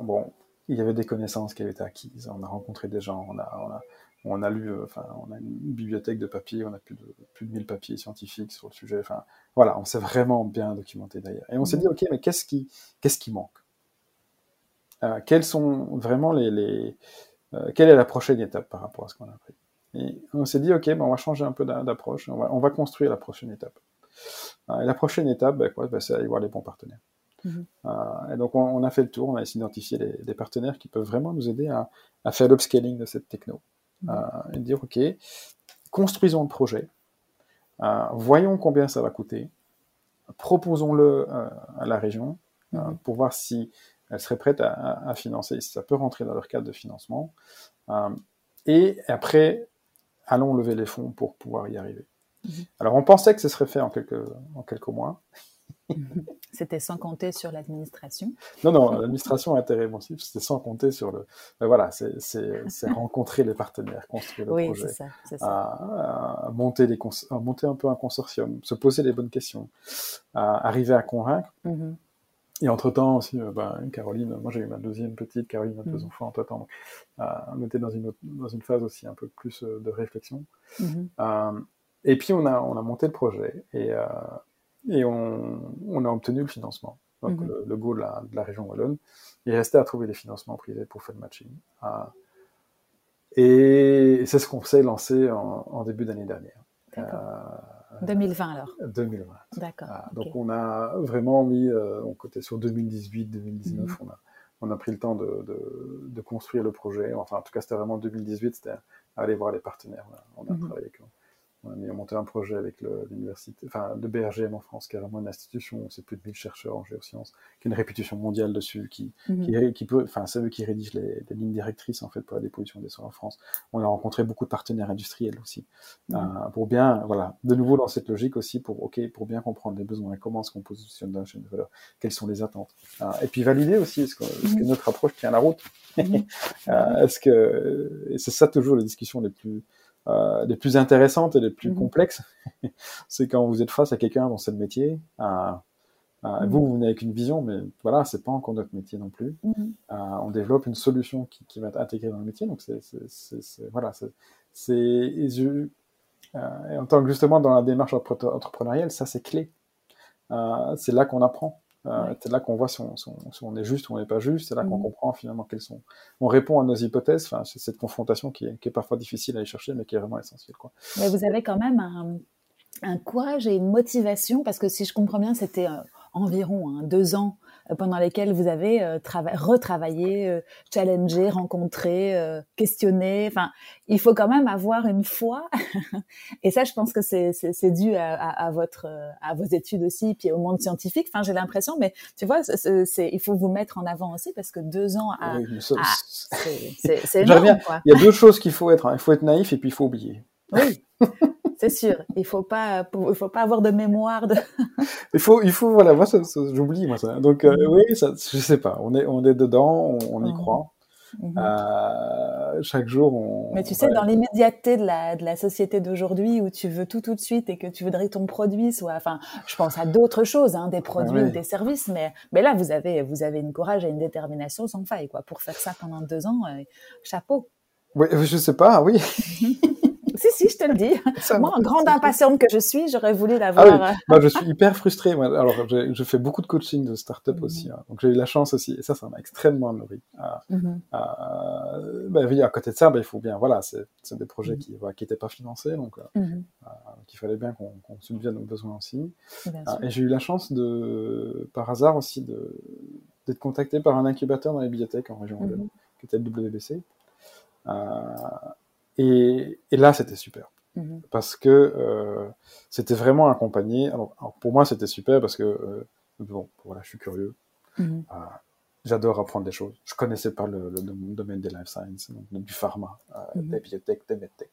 bon, il y avait des connaissances qui avaient été acquises. On a rencontré des gens, on a, on a, on a lu, euh, enfin, on a une bibliothèque de papiers, on a plus de, plus de 1000 papiers scientifiques sur le sujet. Enfin, voilà, on s'est vraiment bien documenté d'ailleurs. Et on s'est mhm. dit, OK, mais qu'est-ce qui, qu'est-ce qui manque? Euh, Quelles sont vraiment les, les euh, quelle est la prochaine étape par rapport à ce qu'on a appris? Et on s'est dit, OK, ben, on va changer un peu d'approche, on va, on va construire la prochaine étape. Euh, et la prochaine étape, ben, quoi, ben, c'est aller voir les bons partenaires. Mhm. Euh, et donc on, a fait le tour, on a essayé d'identifier des partenaires qui peuvent vraiment nous aider à, à faire l'upscaling de cette techno. Euh, et dire, OK, construisons le projet, voyons combien ça va coûter, proposons-le à la région mhm. pour voir si elle serait prête à, à, financer, si ça peut rentrer dans leur cadre de financement. et après, allons lever les fonds pour pouvoir y arriver. Mhm. Alors on pensait que ce serait fait en quelques, en quelques mois. C'était sans compter sur l'administration. Non, non, l'administration a été réponsive, c'était sans compter sur le. Mais voilà, c'est rencontrer les partenaires, construire le oui, projet, ça, ça. monter, les monter un peu un consortium, se poser les bonnes questions, à arriver à convaincre. Mhm. Et entre-temps aussi, euh, ben, Caroline, moi j'ai eu ma deuxième petite, Caroline a deux mhm. enfants donc euh, on était dans une, dans une phase aussi un peu plus euh, de réflexion. Et puis on a, on a monté le projet et, euh, et on, on, a obtenu le financement. Donc mhm. le, le, go de la, de la, région Wallonne. Il restait à trouver des financements privés pour faire le matching. Euh, et c'est ce qu'on s'est lancé en, en début d'année dernière. Euh, 2020 alors 2020. D'accord. Donc on a vraiment mis, euh, on côté sur 2018, 2019, mhm. on, a, on a pris le temps de, de, de, construire le projet. Enfin en tout cas c'était vraiment 2018, c'était aller voir les partenaires. On a, mhm. travaillé avec eux on a monté un projet avec l'université, enfin le BRGM en France, qui est vraiment une institution, c'est plus de 1000 chercheurs en géosciences, qui a une réputation mondiale dessus, qui, mhm. qui, peut, enfin c'est eux qui rédigent les, lignes directrices en fait pour la dépollution des sols en France. On a rencontré beaucoup de partenaires industriels aussi, mhm. euh, pour bien, voilà, de nouveau dans cette logique aussi pour, ok, pour bien comprendre les besoins, comment est-ce qu'on positionne dans la chaîne de valeur, quelles sont les attentes, euh, et puis valider aussi est-ce que, que, mhm. notre approche tient la route, euh, est-ce que, c'est ça toujours les discussions les plus euh, les plus intéressantes et les plus mhm. complexes, c'est quand vous êtes face à quelqu'un dans ce métier. Euh, mhm. Vous, vous venez avec une vision, mais voilà, c'est pas encore notre métier non plus. Mhm. Euh, on développe une solution qui, qui, va être intégrée dans le métier, donc c'est voilà, c'est en tant que justement dans la démarche entrepreneuriale, ça c'est clé. c'est là qu'on apprend. Euh, c'est là qu'on voit si on, on, est juste ou on n'est pas juste. C'est là qu'on mhm. comprend finalement quelles sont. On répond à nos hypothèses. Enfin, c'est cette confrontation qui est, qui est, parfois difficile à aller chercher, mais qui est vraiment essentielle. Quoi. Mais vous avez quand même un, un, courage et une motivation parce que si je comprends bien, c'était euh, environ hein, deux ans pendant lesquels vous avez retravaillé, challengé, rencontré, questionné. Enfin, il faut quand même avoir une foi. et ça, je pense que c'est dû à, à, votre à vos études aussi, puis au monde scientifique. Enfin, j'ai l'impression, mais tu vois, c'est il faut vous mettre en avant aussi parce que deux ans à, c'est énorme. Quoi. Il y a deux choses qu'il faut être. Hein. Il faut être naïf et puis il faut oublier. Oui. c'est sûr. Il faut pas, il faut pas avoir de mémoire. De... il faut, il faut, voilà, moi, j'oublie, moi, ça. Donc, euh, oui, ça, je sais pas. On est, on est dedans, on, y croit. Mhm. Euh, chaque jour, on. Mais tu sais, dans l'immédiateté de la, de la société d'aujourd'hui où tu veux tout tout de suite et que tu voudrais que ton produit soit. Enfin, je pense à d'autres choses, hein, des produits ou des services, mais, mais là, vous avez, vous avez une courage et une détermination sans faille, quoi. Pour faire ça pendant deux ans, euh, chapeau. Oui, je sais pas, oui. Je te le dis. moi, en grande impatiente que je suis, j'aurais voulu l'avoir. Ah oui. moi, je suis hyper frustré. Alors, je fais beaucoup de coaching de start-up mhm. aussi. Hein. Donc, j'ai eu la chance aussi. Et ça, ça m'a extrêmement nourri. Mm ben, oui, à côté de ça, ben, il faut bien. Voilà, c'est des projets mhm. qui n'étaient pas financés. Donc, euh, il fallait bien qu'on qu subvienne aux besoins aussi. et j'ai eu la chance, de, par hasard aussi, d'être contacté par un incubateur dans les bibliothèques en région qui était le WBC. Euh, et, et là, c'était super. Mhm. Parce que euh, c'était vraiment accompagné. Alors, pour moi, c'était super parce que, euh, bon, voilà, je suis curieux. Mhm. Euh, j'adore apprendre des choses. Je connaissais pas le, le, domaine des life sciences, donc, du pharma, euh, mhm. des biotech, des medtech.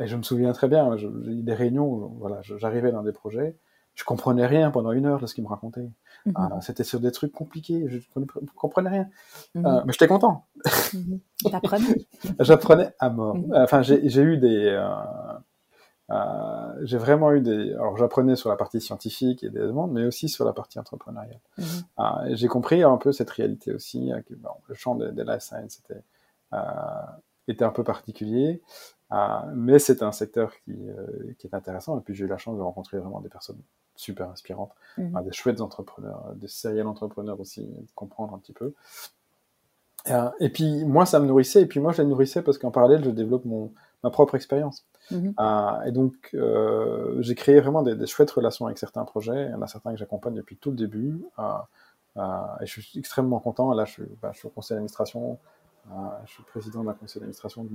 Et je me souviens très bien, j'ai eu des réunions où voilà, j'arrivais dans des projets, je comprenais rien pendant une heure de ce qu'ils me racontaient. Mhm. Euh, c'était sur des trucs compliqués, je ne comprenais rien. Mhm. Euh, mais j'étais content. Mhm. J'apprenais à mort. Enfin, j'ai eu des... Euh, j'ai vraiment eu des... Alors, j'apprenais sur la partie scientifique et des demandes, mais aussi sur la partie entrepreneuriale. j'ai compris un peu cette réalité aussi, que bon, le champ des, des life science était, était un peu particulier. mais c'est un secteur qui, qui, est intéressant. Et puis j'ai eu la chance de rencontrer vraiment des personnes super inspirantes, mhm. des chouettes entrepreneurs, des serial entrepreneurs aussi, de comprendre un petit peu. Euh, et puis moi, ça me nourrissait, et puis moi, je les nourrissais parce qu'en parallèle, je développe mon, ma propre expérience. Mhm. Euh, et donc, euh, j'ai créé vraiment des, chouettes relations avec certains projets. Il y en a certains que j'accompagne depuis tout le début. et je suis extrêmement content. Là, je suis, bah, je suis au conseil d'administration je suis président d'un conseil d'administration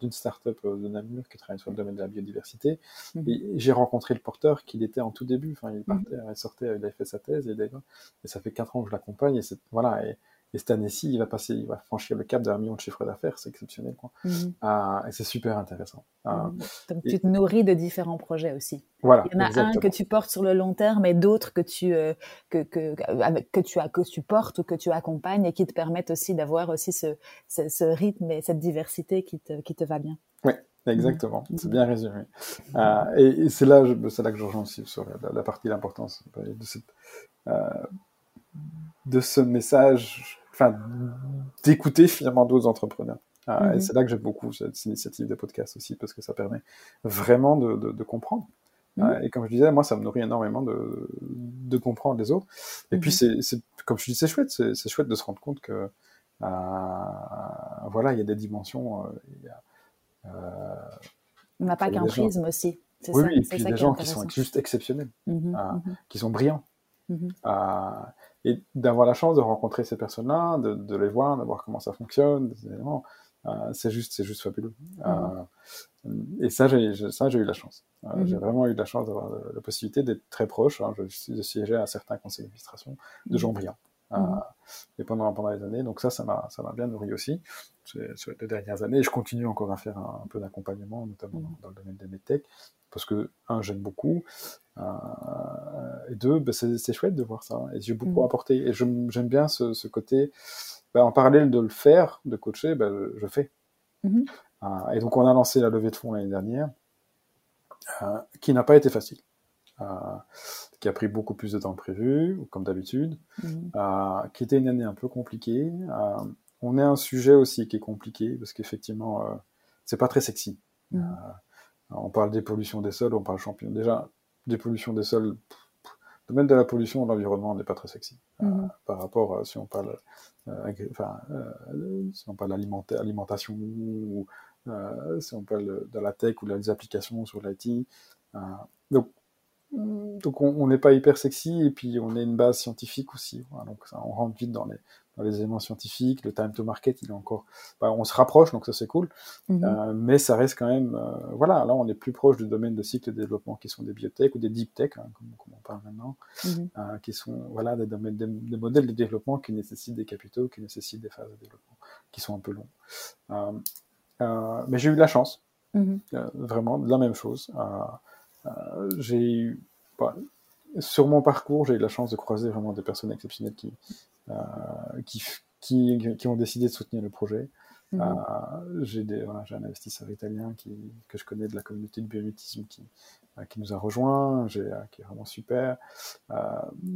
d'une start-up euh, de Namur qui travaille sur le domaine de la biodiversité. Mhm. Et j'ai rencontré le porteur qu'il était en tout début. Enfin, il mhm. partait, il sortait, il avait fait sa thèse et, et ça fait quatre ans que je l'accompagne. Et voilà. Et, et cette année-ci, il va passer, il va franchir le cap d'un million de chiffre d'affaires, c'est exceptionnel, quoi. Mhm. Ah, et c'est super intéressant. Ah, Donc tu te nourris de différents projets aussi. Voilà. Il y en a un que tu portes sur le long terme et d'autres que tu euh, que, que, avec, que tu as que tu portes ou que tu accompagnes et qui te permettent aussi d'avoir aussi ce, ce, rythme et cette diversité qui te qui te va bien. Oui. Exactement, mhm. c'est bien résumé. Euh, et, c'est là, là que je rejoins aussi sur la, partie de l'importance de cette, euh, de ce message, enfin, d'écouter finalement d'autres entrepreneurs. Ah, et mhm. c'est là que j'aime beaucoup cette initiative de podcast aussi, parce que ça permet vraiment de, comprendre. Mhm. Ah, et comme je disais, moi, ça me nourrit énormément de, de comprendre les autres. Et puis, mhm. c'est, comme je dis, c'est chouette, c'est, chouette de se rendre compte que, ah, voilà, il y a des dimensions. Euh, euh, On n'a pas qu'un prisme aussi. oui, ça, et puis des gens qui sont juste exceptionnels, qui sont brillants. Et d'avoir la chance de rencontrer ces personnes-là, de, de, les voir, de voir comment ça fonctionne, euh, c'est juste, c'est juste fabuleux. Euh, et ça, j'ai, ça, j'ai eu la chance. Euh, mhm. J'ai vraiment eu la chance d'avoir la possibilité d'être très proche. Hein, je, de siéger à certains conseils d'administration de gens brillants. Mhm. et pendant, pendant les années, donc ça, ça m'a, ça m'a bien nourri aussi sur les deux dernières années. Et je continue encore à faire un, peu d'accompagnement, notamment dans, le domaine des medtech, parce que un, j'aime beaucoup, euh, et deux, bah, c'est chouette de voir ça. Et j'ai beaucoup mm. apporté. Et j'aime bien ce, côté, bah, en parallèle de le faire, de coacher, bah, je, fais. Euh, et donc, on a lancé la levée de fonds l'année dernière, euh, qui n'a pas été facile. Qui a pris beaucoup plus de temps que prévu, comme d'habitude, mm-hmm. qui était une année un peu compliquée. on est un sujet aussi qui est compliqué, parce qu'effectivement, c'est pas très sexy. Mm. on parle des pollutions des sols, on parle champion. Déjà, des pollutions des sols, le domaine de la pollution de l'environnement n'est pas très sexy euh, mhm. par rapport si on parle, euh, enfin, euh, si on parle alimentation ou si on parle de la tech ou des applications sur l'IT. donc, donc on n'est pas hyper sexy et puis on est une base scientifique aussi. donc ça, on rentre vite dans les, dans les éléments scientifiques. Le time to market, il est encore, bah, on se rapproche, donc ça c'est cool. Mhm. Euh, mais ça reste quand même, euh, voilà, là on est plus proche du domaine de cycle de développement qui sont des biotech ou des deep tech, hein, comme, on parle maintenant, mhm. euh, qui sont voilà des domaines, des, modèles de développement qui nécessitent des capitaux, qui nécessitent des phases de développement qui sont un peu longs. mais j'ai eu de la chance, mhm. vraiment de la même chose. J'ai eu sur mon parcours, j'ai eu la chance de croiser vraiment des personnes exceptionnelles qui, euh, qui, qui, qui, ont décidé de soutenir le projet. Mhm. Euh, j'ai un investisseur italien qui, que je connais de la communauté de biomutisme qui, euh, qui nous a rejoint, qui est vraiment super.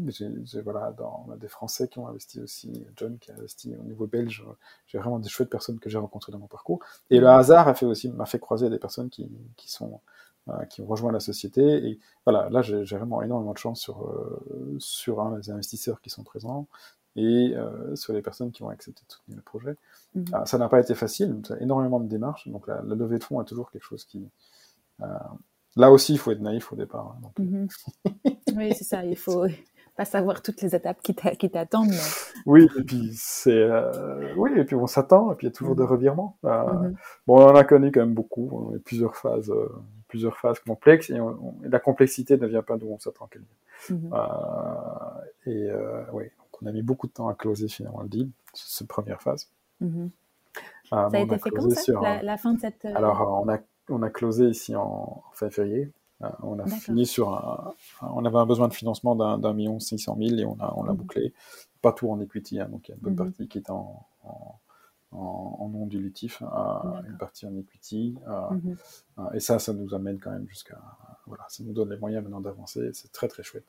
j'ai voilà, dans, des Français qui ont investi aussi, John qui a investi au niveau belge. J'ai vraiment des chouettes personnes que j'ai rencontrées dans mon parcours. Et le hasard a fait aussi m'a fait croiser des personnes qui, qui sont euh, qui ont rejoint la société. Et voilà, là, j'ai vraiment énormément de chance sur, euh, sur un, les investisseurs qui sont présents et euh, sur les personnes qui ont accepté de soutenir le projet. Mhm. Ça n'a pas été facile, ça a énormément de démarches. Donc la, levée de fonds est toujours quelque chose qui... là aussi, il faut être naïf au départ. Hein, mhm. oui, c'est ça, il faut pas savoir toutes les étapes qui t'attendent. Mais... Oui, et puis c'est oui, et puis on s'attend, et puis il y a toujours des mhm. revirements. Bon, on en a connu quand même beaucoup, on a plusieurs phases plusieurs phases complexes et, la complexité ne vient pas d'où on s'attend qu'elle vienne. Mhm. Euh, et euh, oui, on a mis beaucoup de temps à closer finalement le deal, cette première phase. Mhm. Euh, ça a été fait comme ça, la, fin de cette... Alors, on a, on a closé ici en, fin février. on a fini sur un, On avait un besoin de financement d'un million six cent mille et on a, on l'a mhm. bouclé. Pas tout en equity, hein, donc il y a une bonne partie qui est en, en en, non dilutif, une partie en equity. Mhm. et ça, ça nous amène quand même jusqu'à. Voilà, ça nous donne les moyens maintenant d'avancer. C'est très très chouette.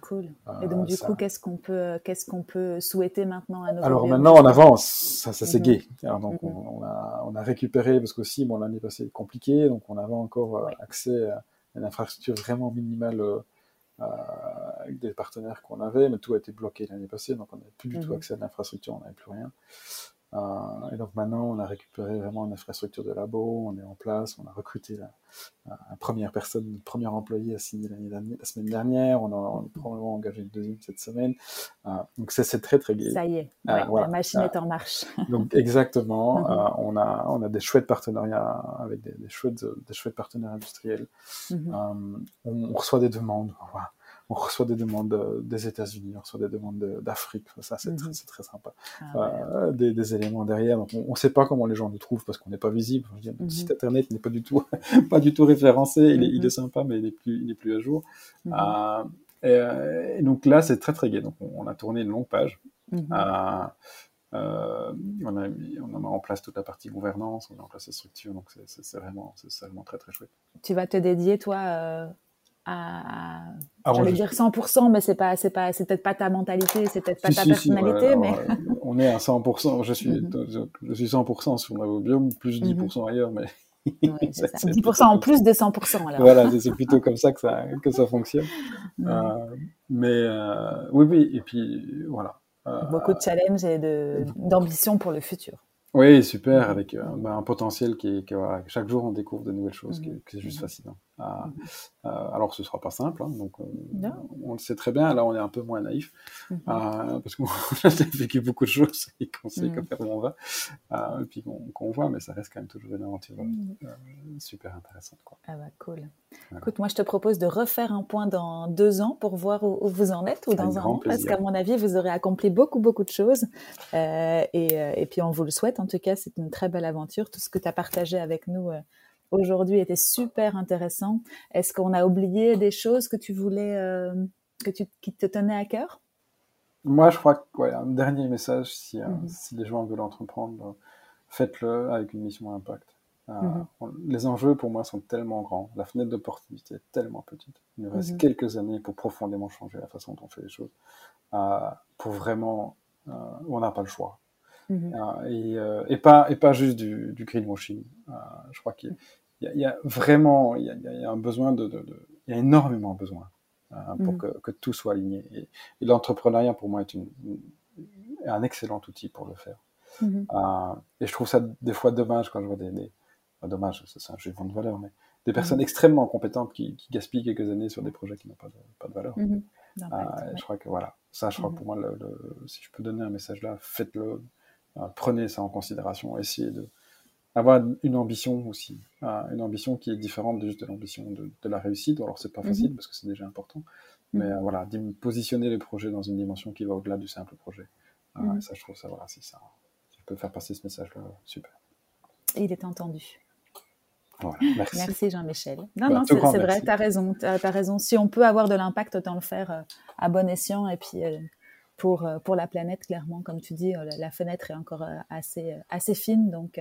Cool. Et donc du coup, qu'est-ce qu'on peut, qu'est-ce qu'on peut souhaiter maintenant à nos Alors maintenant, on avance. Ça, ça c'est mhm. gai. donc mhm. on, a, on a récupéré parce qu'aussi, bon, l'année passée est compliquée, donc on avait encore euh, accès à une infrastructure vraiment minimale. Euh, avec des partenaires qu'on avait, mais tout a été bloqué l'année passée, donc on n'avait plus du tout accès à l'infrastructure, on n'avait plus rien. Euh, et donc maintenant, on a récupéré vraiment une infrastructure de labo, on est en place, on a recruté la, première personne, le premier employé à signer l'année la semaine dernière, on a, probablement engagé une deuxième cette semaine. Euh, donc c'est très très gai. Ça y est, euh, la machine est en marche. donc exactement, mhm. on, a, on a des chouettes partenariats avec des, des chouettes, des chouettes partenaires industriels. Mhm. on, reçoit des demandes. Voilà on reçoit des demandes des États-Unis, on reçoit des demandes d'Afrique. Ça, c'est très, mhm. très, sympa. Ah euh, des, éléments derrière. Donc, on ne sait pas comment les gens nous trouvent parce qu'on n'est pas visible. Je dire, site mhm. internet n'est pas du tout, pas du tout référencé. Il, est, mhm. sympa, mais il n'est plus, il est plus à jour. Euh, euh, et, donc là, c'est très très gai. Donc, on, a tourné une longue page. on, a mis, on a mis en place toute la partie gouvernance, on a mis en place la structure, donc c'est vraiment, vraiment très très chouette. Tu vas te dédier, toi, à, j'allais dire 100%, mais c'est pas, c'est pas, c'est peut-être pas ta mentalité, c'est peut-être pas ta personnalité, mais. on est à 100%, je suis, mhm. je suis 100% sur biome, plus 10% mhm. ailleurs, mais. 10% en plus des 100%. Alors. Voilà, c'est plutôt comme ça que ça, que ça fonctionne. Euh, mais euh, oui, oui, et puis voilà. Euh, Beaucoup de challenges et d'ambition pour le futur. Oui, super, avec bah, un potentiel qui voilà, chaque jour on découvre de nouvelles choses, qui, qui, est juste fascinant. Mhm. euh, alors ce sera pas simple, hein, donc on, le sait très bien. Là, on est un peu moins naïf mhm. euh, parce qu'on a vécu beaucoup de choses et qu'on sait mhm. où on va, euh, et puis qu'on voit, mais ça reste quand même toujours une aventure super intéressante. Quoi. Ah bah cool. Écoute, moi je te propose de refaire un point dans deux ans pour voir où, vous en êtes ou dans un an, parce qu'à mon avis vous aurez accompli beaucoup beaucoup de choses et, et, puis on vous le souhaite. En tout cas, c'est une très belle aventure. Tout ce que tu as partagé avec nous aujourd'hui était super intéressant. Est-ce qu'on a oublié des choses que tu voulais, euh, que tu, qui te tenaient à cœur? Moi, je crois que un dernier message, si, euh, mhm. si les gens veulent entreprendre, euh, faites-le avec une mission impact. Mhm. Les enjeux pour moi sont tellement grands, la fenêtre d'opportunité est tellement petite. Il nous reste mhm. quelques années pour profondément changer la façon dont on fait les choses, pour vraiment, on n'a pas le choix. Et, et, pas, et pas juste du, du greenwashing. je crois qu'il il y, a vraiment, il y a, un besoin de, il y a énormément besoin hein, pour mm. que, tout soit aligné. Et, l'entrepreneuriat pour moi est une, un excellent outil pour le faire. Mm-hmm. Euh, et je trouve ça des fois dommage quand je vois des, dommage, c'est un jugement de valeur, mais des personnes extrêmement compétentes qui, gaspillent quelques années sur des projets qui n'ont pas de, pas de valeur. Mhm. Ah, je crois que voilà, ça, je crois que pour moi, le, si je peux donner un message là, faites-le, prenez ça en considération, essayez de avoir une ambition aussi, une ambition qui est différente de juste de l'ambition de, la réussite. Alors c'est pas facile parce que c'est déjà important, mais voilà, positionner les projets dans une dimension qui va au-delà du simple projet. ça, je trouve ça, voilà, si ça, si je peux faire passer ce message-là, super. Il est entendu. merci. Jean-Michel. Non, bah, non, c'est vrai, tu as raison, as, raison. Si on peut avoir de l'impact, autant le faire euh, à bon escient et puis euh, pour, euh, pour la planète, clairement, comme tu dis, la, fenêtre est encore assez, assez fine, donc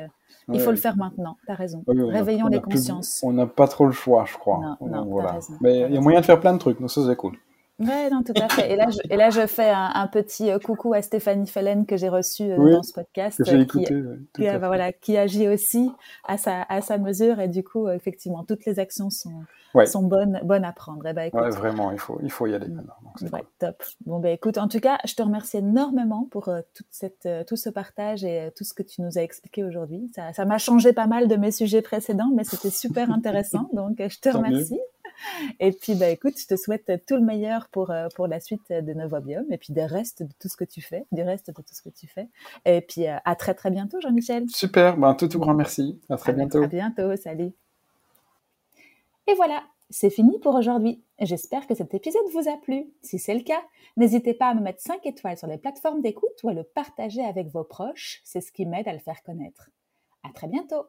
il faut le faire maintenant, tu as raison. Réveillons les consciences. on n'a pas trop le choix, je crois. voilà. Mais il y a moyen de faire plein de trucs, donc ça c'est cool. Oui, non, tout à fait. Et là, je, et là, je fais un, petit euh, coucou à Stéphanie Fellen que j'ai reçu euh, dans ce podcast. Que j'ai euh, écouté. Qui, voilà, qui agit aussi à sa, à sa mesure. Et du coup, effectivement, toutes les actions sont, sont bonnes, bonnes à prendre. Et eh ben, écoute, vraiment, il faut, il faut y aller maintenant. ouais, top. Bon, ben, écoute, en tout cas, je te remercie énormément pour toute cette, tout ce partage et tout ce que tu nous as expliqué aujourd'hui. Ça m'a changé pas mal de mes sujets précédents, mais c'était super intéressant. donc, je te remercie. Et puis, bah, écoute, je te souhaite tout le meilleur pour, euh, pour la suite de Novobium et puis des restes de tout ce que tu fais, du reste de tout ce que tu fais. Et puis, euh, à très, très bientôt, Jean-Michel. Super, ben, tout, tout grand merci. À très bientôt. À bientôt, salut. Et voilà, c'est fini pour aujourd'hui. J'espère que cet épisode vous a plu. Si c'est le cas, n'hésitez pas à me mettre 5 étoiles sur les plateformes d'écoute ou à le partager avec vos proches. C'est ce qui m'aide à le faire connaître. À très bientôt.